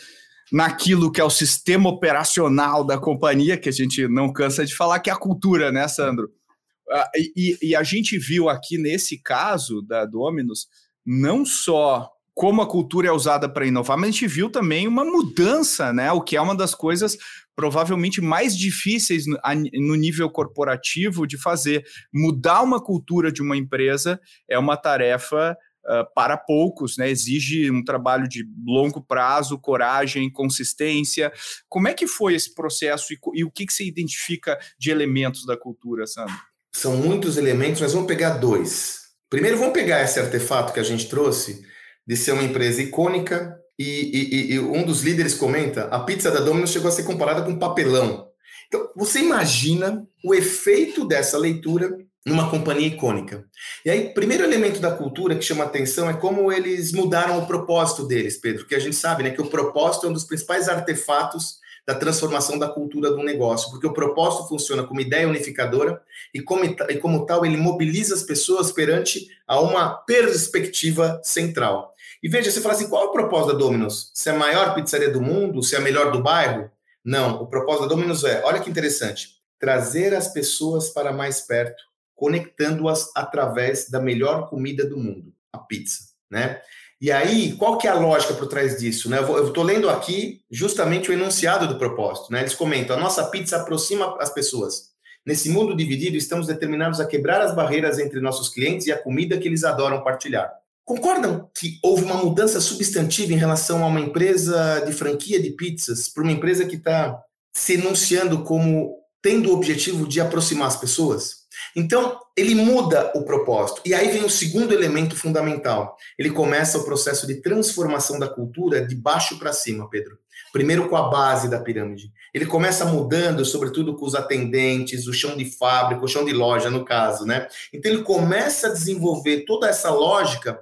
naquilo que é o sistema operacional da companhia, que a gente não cansa de falar, que é a cultura, né, Sandro? Ah, e, e, a gente viu aqui nesse caso da Dominus, não só como a cultura é usada para inovar, mas a gente viu também uma mudança, né? O que é uma das coisas provavelmente mais difíceis no nível corporativo de fazer. Mudar uma cultura de uma empresa é uma tarefa Uh, para poucos, né? Exige um trabalho de longo prazo, coragem, consistência. Como é que foi esse processo e, e o que, que você identifica de elementos da cultura, Sandro? São muitos elementos, mas vamos pegar dois. Primeiro, vamos pegar esse artefato que a gente trouxe de ser uma empresa icônica, e, e, e, um dos líderes comenta: a pizza da Domino's chegou a ser comparada com papelão. Então, você imagina o efeito dessa leitura numa companhia icônica. E aí, primeiro elemento da cultura que chama atenção é como eles mudaram o propósito deles, Pedro, que a gente sabe, né, que o propósito é um dos principais artefatos da transformação da cultura do negócio, porque o propósito funciona como ideia unificadora e como, e como tal ele mobiliza as pessoas perante a uma perspectiva central. E veja, você fala assim, qual é o propósito da Domino's? Se é a maior pizzaria do mundo? Se é a melhor do bairro? Não, o propósito da Domino's é, olha que interessante, trazer as pessoas para mais perto, conectando-as através da melhor comida do mundo, a pizza, né? E aí, qual que é a lógica por trás disso? Né? Eu estou lendo aqui justamente o enunciado do propósito. Né? Eles comentam: a nossa pizza aproxima as pessoas. Nesse mundo dividido, estamos determinados a quebrar as barreiras entre nossos clientes e a comida que eles adoram partilhar. Concordam que houve uma mudança substantiva em relação a uma empresa de franquia de pizzas para uma empresa que está se enunciando como tendo o objetivo de aproximar as pessoas? Então, ele muda o propósito. E aí vem o segundo elemento fundamental. Ele começa o processo de transformação da cultura de baixo para cima, Pedro. Primeiro com a base da pirâmide. Ele começa mudando, sobretudo com os atendentes, o chão de fábrica, o chão de loja, no caso, né? Então ele começa a desenvolver toda essa lógica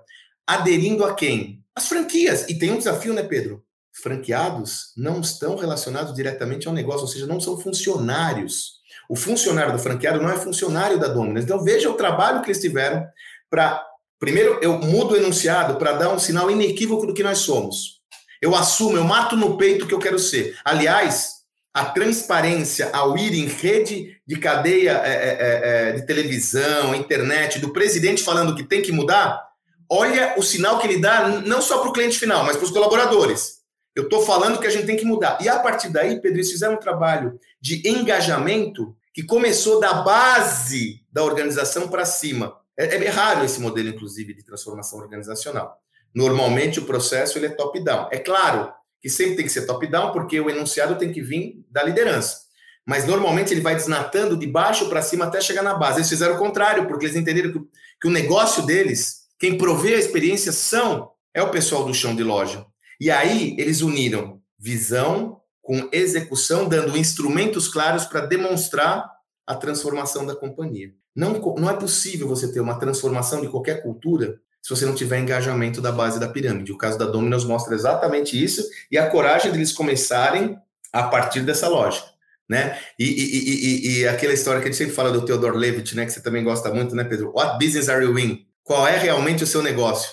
aderindo a quem? As franquias. E tem um desafio, né, Pedro? Franqueados não estão relacionados diretamente ao negócio, ou seja, não são funcionários. O funcionário do franqueado não é funcionário da Domino's. Então veja o trabalho que eles tiveram para. Primeiro, eu mudo o enunciado para dar um sinal inequívoco do que nós somos. Eu assumo, eu mato no peito o que eu quero ser. Aliás, a transparência ao ir em rede de cadeia é, é, é, é de televisão, internet, do presidente falando que tem que mudar, olha o sinal que ele dá não só para o cliente final, mas para os colaboradores. Eu estou falando que a gente tem que mudar. E a partir daí, Pedro, eles fizeram um trabalho de engajamento que começou da base da organização para cima. É, é, raro esse modelo, inclusive, de transformação organizacional. Normalmente o processo ele é top-down. É claro que sempre tem que ser top-down, porque o enunciado tem que vir da liderança. Mas normalmente ele vai desnatando de baixo para cima até chegar na base. Eles fizeram o contrário, porque eles entenderam que, que o negócio deles, quem provê a experiência são é o pessoal do chão de loja. E aí eles uniram visão com execução, dando instrumentos claros para demonstrar a transformação da companhia. Não, não é possível você ter uma transformação de qualquer cultura se você não tiver engajamento da base da pirâmide. O caso da Domino's mostra exatamente isso e a coragem deles começarem a partir dessa lógica. Né? E, e, e, e, aquela história que a gente sempre fala do Theodore Levitt, né, que você também gosta muito, né, Pedro? What business are you in? Qual é realmente o seu negócio?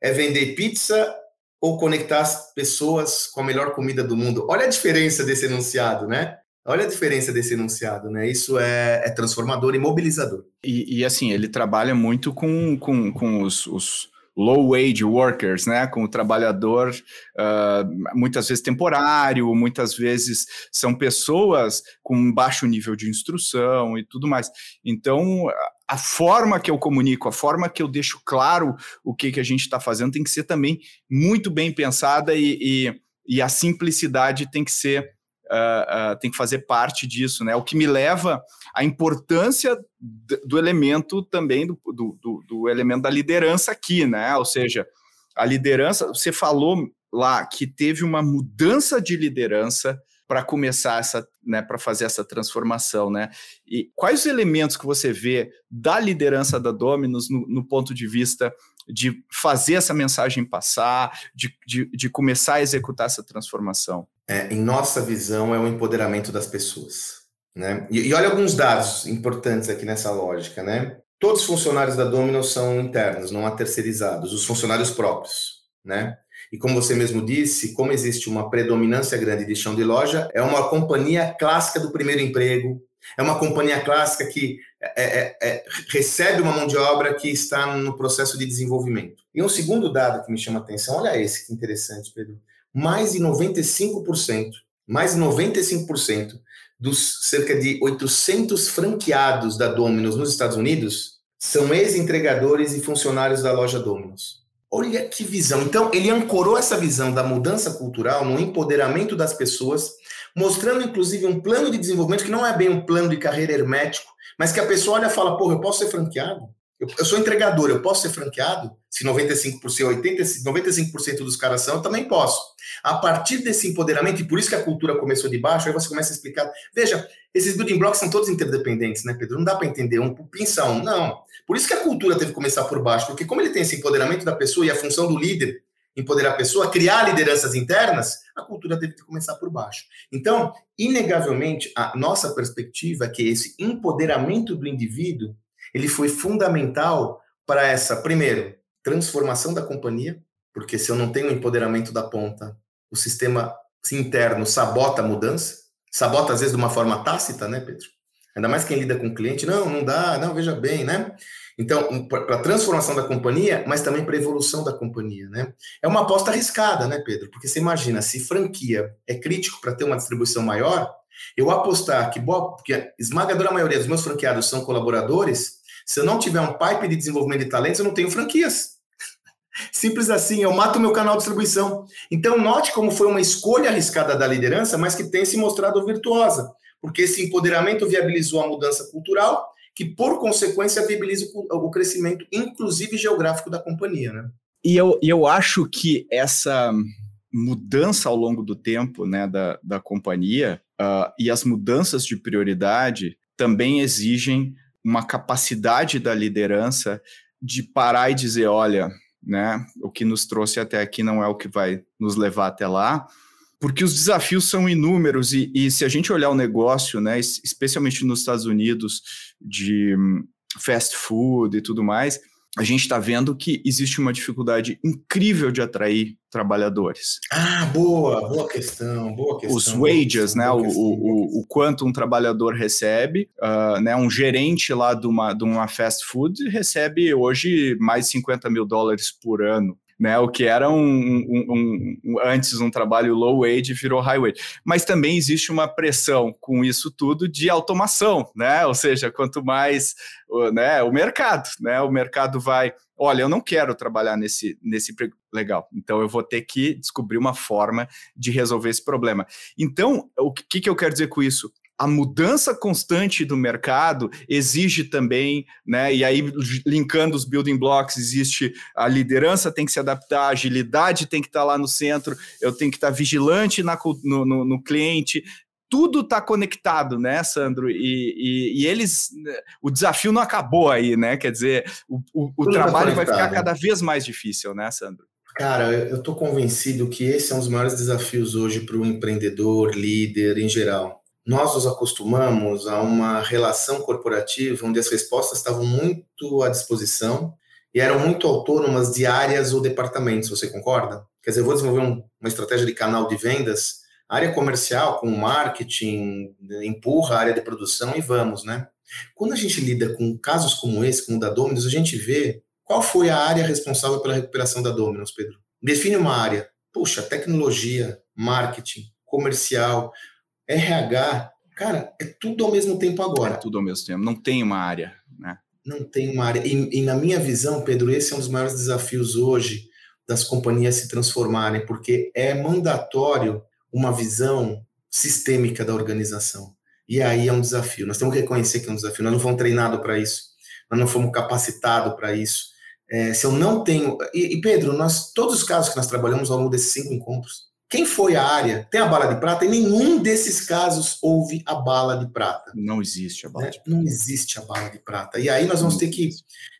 É vender pizza ou conectar as pessoas com a melhor comida do mundo. Olha a diferença desse enunciado, né? Olha a diferença desse enunciado, né? Isso é, é transformador e mobilizador. E, e, assim, ele trabalha muito com, com, com os, os low wage workers, né? Com o trabalhador uh, muitas vezes temporário, muitas vezes são pessoas com baixo nível de instrução e tudo mais. Então, a forma que eu comunico, a forma que eu deixo claro o que, que a gente está fazendo tem que ser também muito bem pensada e, e, e a simplicidade tem que ser uh, uh, tem que fazer parte disso, né? O que me leva à importância do elemento também do, do, do, do elemento da liderança aqui, né? Ou seja, a liderança, você falou lá que teve uma mudança de liderança para começar essa, né, para fazer essa transformação, né? E quais os elementos que você vê da liderança da Dominus no, no ponto de vista de fazer essa mensagem passar, de, de, de começar a executar essa transformação? É, em nossa visão, é o empoderamento das pessoas, né? E, e olha alguns dados importantes aqui nessa lógica, né? Todos os funcionários da Dominus são internos, não há terceirizados, os funcionários próprios, né? E como você mesmo disse, como existe uma predominância grande de chão de loja, é uma companhia clássica do primeiro emprego, é uma companhia clássica que é, é, é, recebe uma mão de obra que está no processo de desenvolvimento. E um segundo dado que me chama a atenção, olha esse que interessante, Pedro. Mais de 95% mais 95% dos cerca de 800 franqueados da Domino's nos Estados Unidos são ex-entregadores e funcionários da loja Domino's. Olha que visão. Então, ele ancorou essa visão da mudança cultural no empoderamento das pessoas, mostrando inclusive um plano de desenvolvimento que não é bem um plano de carreira hermético, mas que a pessoa olha e fala: porra, eu posso ser franqueado? Eu, eu sou entregador, eu posso ser franqueado? Se 95%, 80, 95% dos caras são, eu também posso. A partir desse empoderamento, e por isso que a cultura começou de baixo, aí você começa a explicar. Veja, esses building blocks são todos interdependentes, né, Pedro? Não dá para entender um pinça um, não. Por isso que a cultura teve que começar por baixo, porque como ele tem esse empoderamento da pessoa e a função do líder empoderar a pessoa, criar lideranças internas, a cultura teve que começar por baixo. Então, inegavelmente, a nossa perspectiva é que esse empoderamento do indivíduo, ele foi fundamental para essa, primeiro, transformação da companhia, porque se eu não tenho o empoderamento da ponta, o sistema interno sabota a mudança, sabota às vezes de uma forma tácita, né, Pedro? Ainda mais quem lida com o cliente, não, não dá, não, veja bem, né? Então, para a transformação da companhia, mas também para a evolução da companhia, né? É uma aposta arriscada, né, Pedro? Porque você imagina, se franquia é crítico para ter uma distribuição maior, eu apostar que boa, porque a esmagadora maioria dos meus franqueados são colaboradores, se eu não tiver um pipe de desenvolvimento de talentos, eu não tenho franquias. Simples assim, eu mato meu canal de distribuição. Então, note como foi uma escolha arriscada da liderança, mas que tem se mostrado virtuosa, porque esse empoderamento viabilizou a mudança cultural que, por consequência, viabiliza o crescimento, inclusive geográfico, da companhia. Né? E eu, eu acho que essa mudança ao longo do tempo né, da, da companhia uh, e as mudanças de prioridade também exigem uma capacidade da liderança de parar e dizer, olha, né, o que nos trouxe até aqui não é o que vai nos levar até lá, porque os desafios são inúmeros e, e, se a gente olhar o negócio, né, especialmente nos Estados Unidos, de hum, fast food e tudo mais, a gente está vendo que existe uma dificuldade incrível de atrair trabalhadores. Ah, boa, boa questão, boa questão. Os wages, né, o, o, o, quanto um trabalhador recebe, uh, né, um gerente lá de uma, de uma fast food recebe hoje mais 50 mil dólares por ano né? O que era um, um, um, antes um trabalho low wage virou high wage. Mas também existe uma pressão com isso tudo de automação, né? Ou seja, quanto mais né, o mercado, né? O mercado vai, olha, eu não quero trabalhar nesse nesse legal, então eu vou ter que descobrir uma forma de resolver esse problema. Então, o que, que eu quero dizer com isso? A mudança constante do mercado exige também, né? E aí, linkando os building blocks, existe a liderança tem que se adaptar, a agilidade tem que estar lá no centro, eu tenho que estar vigilante na, no, no, no cliente. Tudo está conectado, né, Sandro? E, e, e, eles. O desafio não acabou aí, né? Quer dizer, o, o, o tá trabalho tá vai ficar cada vez mais difícil, né, Sandro? Cara, eu estou convencido que esse é um dos maiores desafios hoje para o empreendedor, líder em geral nós nos acostumamos a uma relação corporativa onde as respostas estavam muito à disposição e eram muito autônomas de áreas ou departamentos, você concorda? Quer dizer, eu vou desenvolver um, uma estratégia de canal de vendas, área comercial com marketing, empurra a área de produção e vamos, né? Quando a gente lida com casos como esse, como o da Dominus, a gente vê qual foi a área responsável pela recuperação da Dominus, Pedro. Define uma área. Puxa, tecnologia, marketing, comercial, RH, cara, é tudo ao mesmo tempo agora. É tudo ao mesmo tempo, não tem uma área, né? Não tem uma área. E, e, na minha visão, Pedro, esse é um dos maiores desafios hoje das companhias se transformarem, porque é mandatório uma visão sistêmica da organização. E aí é um desafio. Nós temos que reconhecer que é um desafio. Nós não fomos treinados para isso. Nós não fomos capacitados para isso. É, se eu não tenho. E, e, Pedro, nós todos os casos que nós trabalhamos ao longo desses cinco encontros, quem foi a área tem a bala de prata? Em nenhum desses casos houve a bala de prata. Não existe a bala né? de prata. Não existe a bala de prata. E aí nós vamos ter que,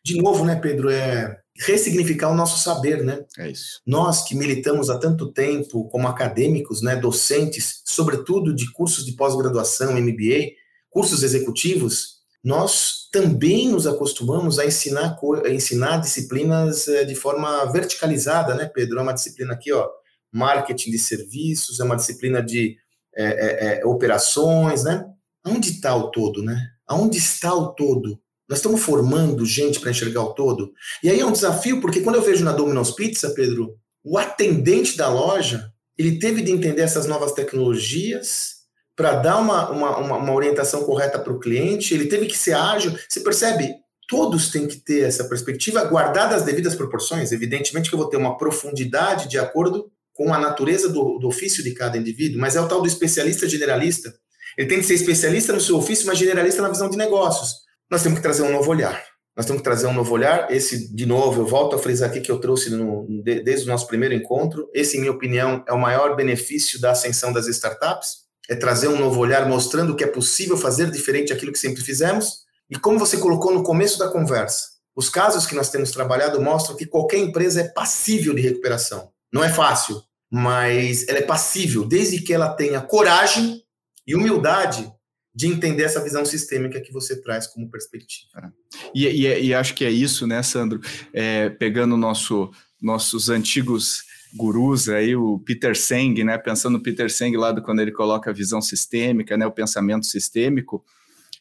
de novo, né, Pedro, é ressignificar o nosso saber, né? É isso. Nós que militamos há tanto tempo como acadêmicos, né, docentes, sobretudo de cursos de pós-graduação, MBA, cursos executivos, nós também nos acostumamos a ensinar, a ensinar disciplinas eh, de forma verticalizada, né, Pedro? É uma disciplina aqui, ó, marketing de serviços, é uma disciplina de é, é, é, operações, né? Onde está o todo, né? Aonde está o todo? Nós estamos formando gente para enxergar o todo. E aí é um desafio, porque quando eu vejo na Domino's Pizza, Pedro, o atendente da loja, ele teve de entender essas novas tecnologias para dar uma, uma, uma, orientação correta para o cliente, ele teve que ser ágil. Você percebe? Todos têm que ter essa perspectiva, guardada as devidas proporções. Evidentemente que eu vou ter uma profundidade de acordo com a natureza do, do ofício de cada indivíduo, mas é o tal do especialista generalista. Ele tem que ser especialista no seu ofício, mas generalista na visão de negócios. Nós temos que trazer um novo olhar. Nós temos que trazer um novo olhar. Esse, de novo, eu volto a frisar aqui que eu trouxe no, desde o nosso primeiro encontro. Esse, em minha opinião, é o maior benefício da ascensão das startups. É trazer um novo olhar mostrando que é possível fazer diferente daquilo que sempre fizemos. E como você colocou no começo da conversa, os casos que nós temos trabalhado mostram que qualquer empresa é passível de recuperação. Não é fácil, mas ela é passível, desde que ela tenha coragem e humildade de entender essa visão sistêmica que você traz como perspectiva. É. E, e, e acho que é isso, né, Sandro? É, pegando nosso, nossos antigos gurus aí, o Peter Senge, né? Pensando no Peter Senge lá do, quando ele coloca a visão sistêmica, né? O pensamento sistêmico.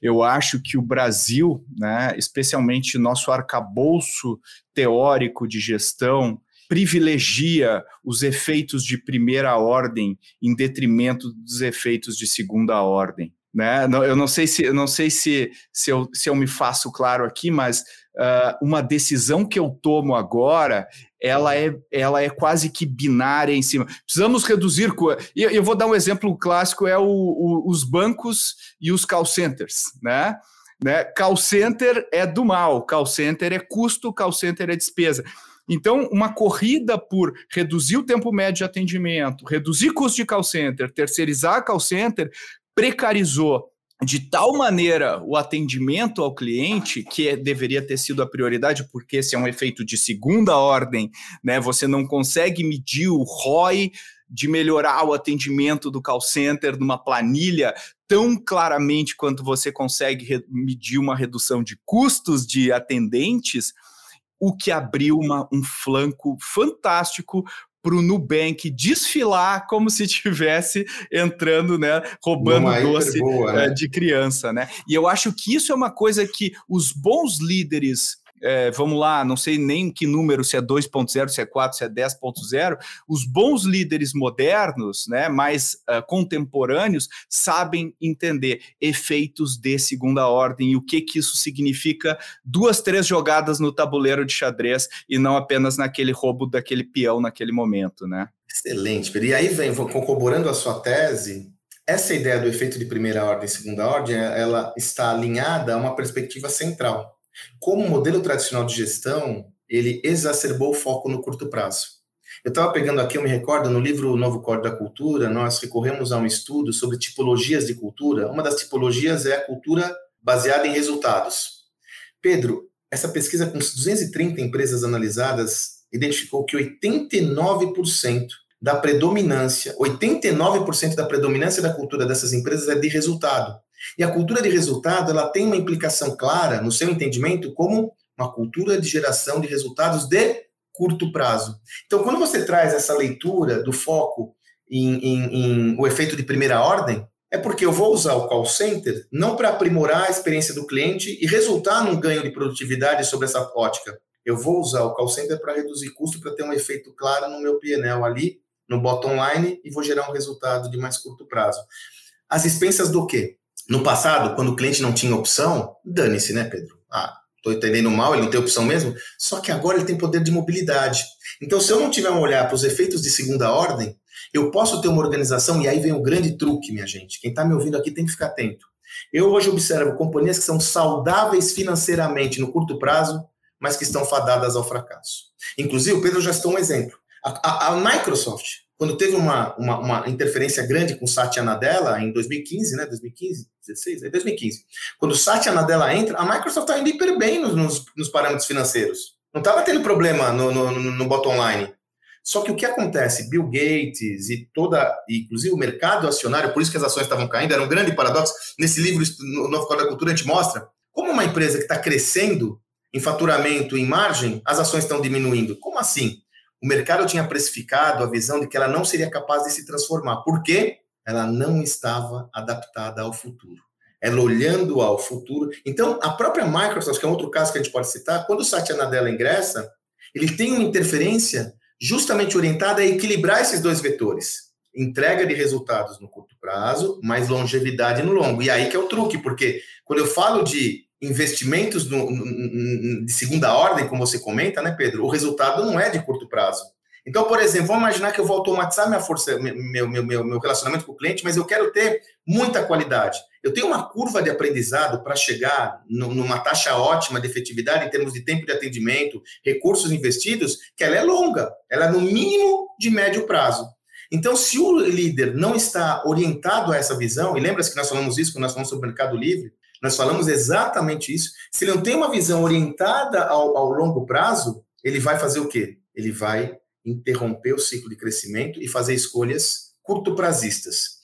Eu acho que o Brasil, né, especialmente nosso arcabouço teórico de gestão, privilegia os efeitos de primeira ordem em detrimento dos efeitos de segunda ordem. Né? Eu não sei se eu não sei se, se, eu, se eu me faço claro aqui, mas uh, uma decisão que eu tomo agora ela é, ela é quase que binária em cima. Precisamos reduzir. E eu vou dar um exemplo clássico: é o, o, os bancos e os call centers. Né? Né? Call center é do mal, call center é custo, call center é despesa. Então, uma corrida por reduzir o tempo médio de atendimento, reduzir custo de call center, terceirizar call center, precarizou de tal maneira o atendimento ao cliente, que é, deveria ter sido a prioridade, porque esse é um efeito de segunda ordem, né? Você não consegue medir o ROI de melhorar o atendimento do call center numa planilha tão claramente quanto você consegue medir uma redução de custos de atendentes o que abriu uma, um flanco fantástico para o Nubank desfilar como se tivesse entrando, né, roubando doce boa, né? Eh, de criança, né? E eu acho que isso é uma coisa que os bons líderes é, vamos lá, não sei nem que número, se é 2.0, se é 4, se é 10.0, os bons líderes modernos, né, mais uh, contemporâneos, sabem entender efeitos de segunda ordem e o que, que isso significa duas, três jogadas no tabuleiro de xadrez e não apenas naquele roubo daquele peão naquele momento, né? Excelente. E aí vem, corroborando a sua tese, essa ideia do efeito de primeira ordem e segunda ordem, ela está alinhada a uma perspectiva central, como modelo tradicional de gestão, ele exacerbou o foco no curto prazo. Eu estava pegando aqui, eu me recordo, no livro Novo Código da Cultura, nós recorremos a um estudo sobre tipologias de cultura. Uma das tipologias é a cultura baseada em resultados. Pedro, essa pesquisa com 230 empresas analisadas identificou que 89% da predominância, 89% da predominância da cultura dessas empresas é de resultado. E a cultura de resultado, ela tem uma implicação clara, no seu entendimento, como uma cultura de geração de resultados de curto prazo. Então, quando você traz essa leitura do foco em, em, em o efeito de primeira ordem, é porque eu vou usar o call center não para aprimorar a experiência do cliente e resultar num ganho de produtividade sobre essa ótica. Eu vou usar o call center para reduzir custo, para ter um efeito claro no meu PNL ali, no bottom line, e vou gerar um resultado de mais curto prazo. As expensas do quê? No passado, quando o cliente não tinha opção, dane-se, né, Pedro? Ah, estou entendendo mal, ele não tem opção mesmo. Só que agora ele tem poder de mobilidade. Então, se eu não tiver um olhar para os efeitos de segunda ordem, eu posso ter uma organização, e aí vem o grande truque, minha gente. Quem está me ouvindo aqui tem que ficar atento. Eu hoje observo companhias que são saudáveis financeiramente no curto prazo, mas que estão fadadas ao fracasso. Inclusive, o Pedro já citou um exemplo. A, a, a Microsoft quando teve uma, uma, uma, interferência grande com Satya Nadella em 2015, né? 2015, 16, é 2015. Quando Satya Nadella entra, a Microsoft está indo hiper bem nos, nos, nos, parâmetros financeiros. Não estava tendo problema no, no, no bottom line. Só que o que acontece? Bill Gates e toda, inclusive o mercado acionário, por isso que as ações estavam caindo, era um grande paradoxo. Nesse livro, no Novo Código da Cultura, a gente mostra como uma empresa que está crescendo em faturamento, em margem, as ações estão diminuindo. Como assim? O mercado tinha precificado a visão de que ela não seria capaz de se transformar. Por quê? Ela não estava adaptada ao futuro. Ela olhando ao futuro. Então, a própria Microsoft, que é outro caso que a gente pode citar, quando o Satya Nadella ingressa, ele tem uma interferência justamente orientada a equilibrar esses dois vetores. entrega de resultados no curto prazo, mas longevidade no longo. E aí que é o truque, porque quando eu falo de investimentos no, no, de segunda ordem, como você comenta, né, Pedro? O resultado não é de curto prazo. Então, por exemplo, vamos imaginar que eu vou automatizar minha força, meu, meu, meu, meu relacionamento com o cliente, mas eu quero ter muita qualidade. Eu tenho uma curva de aprendizado para chegar numa taxa ótima de efetividade em termos de tempo de atendimento, recursos investidos, que ela é longa, ela é no mínimo de médio prazo. Então, se o líder não está orientado a essa visão, e lembra-se que nós falamos isso quando nós falamos sobre o mercado livre, nós falamos exatamente isso. Se ele não tem uma visão orientada ao, ao longo prazo, ele vai fazer o quê? Ele vai interromper o ciclo de crescimento e fazer escolhas curto-prazistas.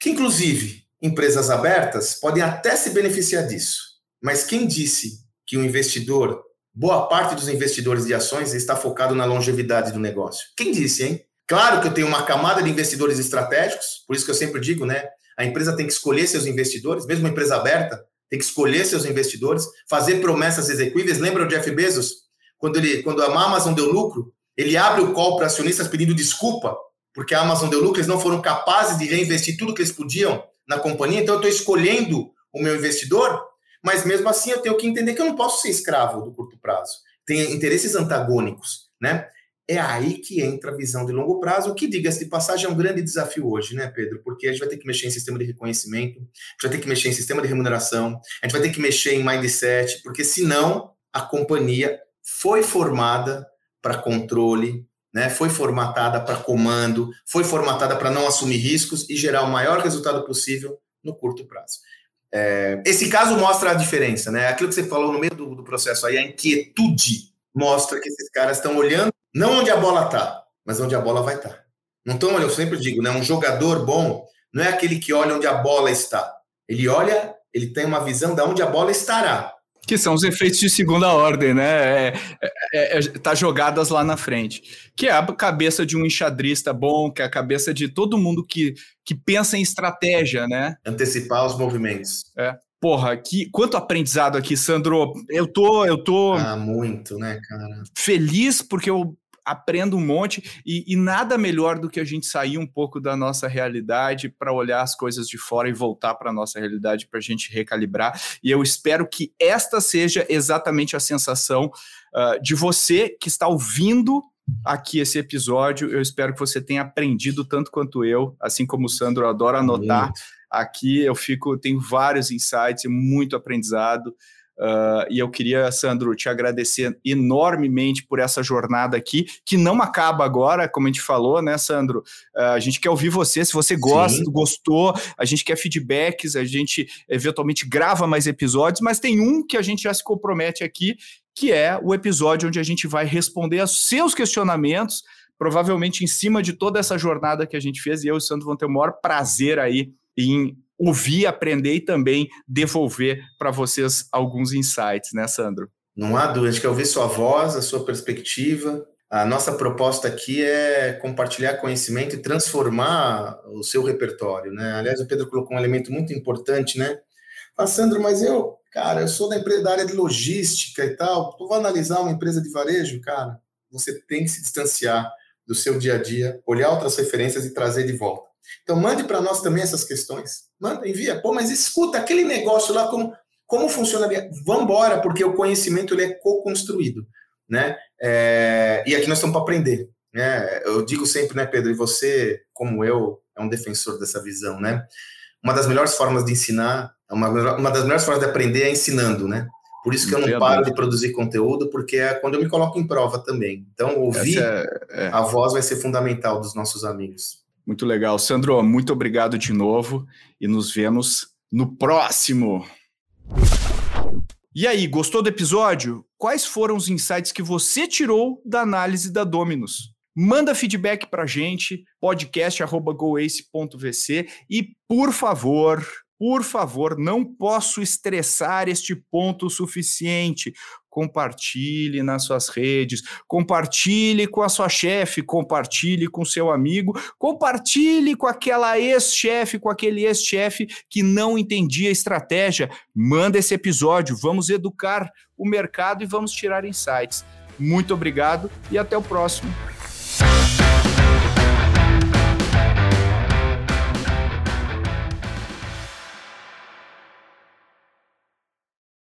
Que, inclusive, empresas abertas podem até se beneficiar disso. Mas quem disse que o investidor, boa parte dos investidores de ações está focado na longevidade do negócio? Quem disse, hein? Claro que eu tenho uma camada de investidores estratégicos, por isso que eu sempre digo, né? A empresa tem que escolher seus investidores, mesmo uma empresa aberta, tem que escolher seus investidores, fazer promessas execuíveis. Lembra o Jeff Bezos? Quando, ele, quando a Amazon deu lucro, ele abre o call para acionistas pedindo desculpa, porque a Amazon deu lucro, eles não foram capazes de reinvestir tudo que eles podiam na companhia, então eu estou escolhendo o meu investidor, mas mesmo assim eu tenho que entender que eu não posso ser escravo do curto prazo. Tem interesses antagônicos, né? É aí que entra a visão de longo prazo, que, diga-se de passagem, é um grande desafio hoje, né, Pedro? Porque a gente vai ter que mexer em sistema de reconhecimento, a gente vai ter que mexer em sistema de remuneração, a gente vai ter que mexer em mindset, porque senão a companhia foi formada para controle, né? foi formatada para comando, foi formatada para não assumir riscos e gerar o maior resultado possível no curto prazo. É, esse caso mostra a diferença, né? Aquilo que você falou no meio do, do processo aí, a inquietude mostra que esses caras estão olhando não onde a bola está, mas onde a bola vai estar. Tá. Não estão olhando, eu sempre digo, né? Um jogador bom não é aquele que olha onde a bola está. Ele olha, ele tem uma visão de onde a bola estará. Que são os efeitos de segunda ordem, né? É, é, é, tá jogadas lá na frente. Que é a cabeça de um enxadrista bom, que é a cabeça de todo mundo que, que pensa em estratégia, né? Antecipar os movimentos. É. Porra, que, quanto aprendizado aqui, Sandro. Eu tô, eu tô. Ah, muito, né, cara? Feliz porque eu aprendo um monte e, e, nada melhor do que a gente sair um pouco da nossa realidade para olhar as coisas de fora e voltar para a nossa realidade para a gente recalibrar. E eu espero que esta seja exatamente a sensação uh, de você que está ouvindo aqui esse episódio. Eu espero que você tenha aprendido tanto quanto eu, assim como o Sandro adora anotar. Muito. Aqui eu fico, tenho vários insights e muito aprendizado. Uh, e eu queria, Sandro, te agradecer enormemente por essa jornada aqui, que não acaba agora, como a gente falou, né, Sandro? Uh, a gente quer ouvir você, se você gosta, Sim. gostou, a gente quer feedbacks, a gente eventualmente grava mais episódios, mas tem um que a gente já se compromete aqui, que é o episódio onde a gente vai responder aos seus questionamentos, provavelmente em cima de toda essa jornada que a gente fez, e eu e o Sandro vão ter o maior prazer aí em ouvir, aprender e também devolver para vocês alguns insights, né, Sandro? Não há dúvida, a gente quer ouvir sua voz, a sua perspectiva. A nossa proposta aqui é compartilhar conhecimento e transformar o seu repertório, né? Aliás, o Pedro colocou um elemento muito importante, né? Ah, Sandro, mas eu, cara, eu sou da, empresa, da área de logística e tal, tu vai analisar uma empresa de varejo, cara, você tem que se distanciar do seu dia a dia, olhar outras referências e trazer de volta. Então, mande para nós também essas questões. Manda, envia. Pô, mas escuta aquele negócio lá, como, como funcionaria? Vamos embora, porque o conhecimento ele é co-construído. Né? É, e aqui nós estamos para aprender. Né? Eu digo sempre, né, Pedro, e você, como eu, é um defensor dessa visão. Né? Uma das melhores formas de ensinar, uma, uma das melhores formas de aprender é ensinando. Né? Por isso que eu não paro de produzir conteúdo, porque é quando eu me coloco em prova também. Então, ouvir é, é. a voz vai ser fundamental dos nossos amigos. Muito legal. Sandro, muito obrigado de novo e nos vemos no próximo. E aí, gostou do episódio? Quais foram os insights que você tirou da análise da Dominus? Manda feedback para gente, podcast@goace.vc e por favor, por favor, não posso estressar este ponto o suficiente. Compartilhe nas suas redes, compartilhe com a sua chefe, compartilhe com seu amigo, compartilhe com aquela ex-chefe, com aquele ex-chefe que não entendia a estratégia. Manda esse episódio, vamos educar o mercado e vamos tirar insights. Muito obrigado e até o próximo.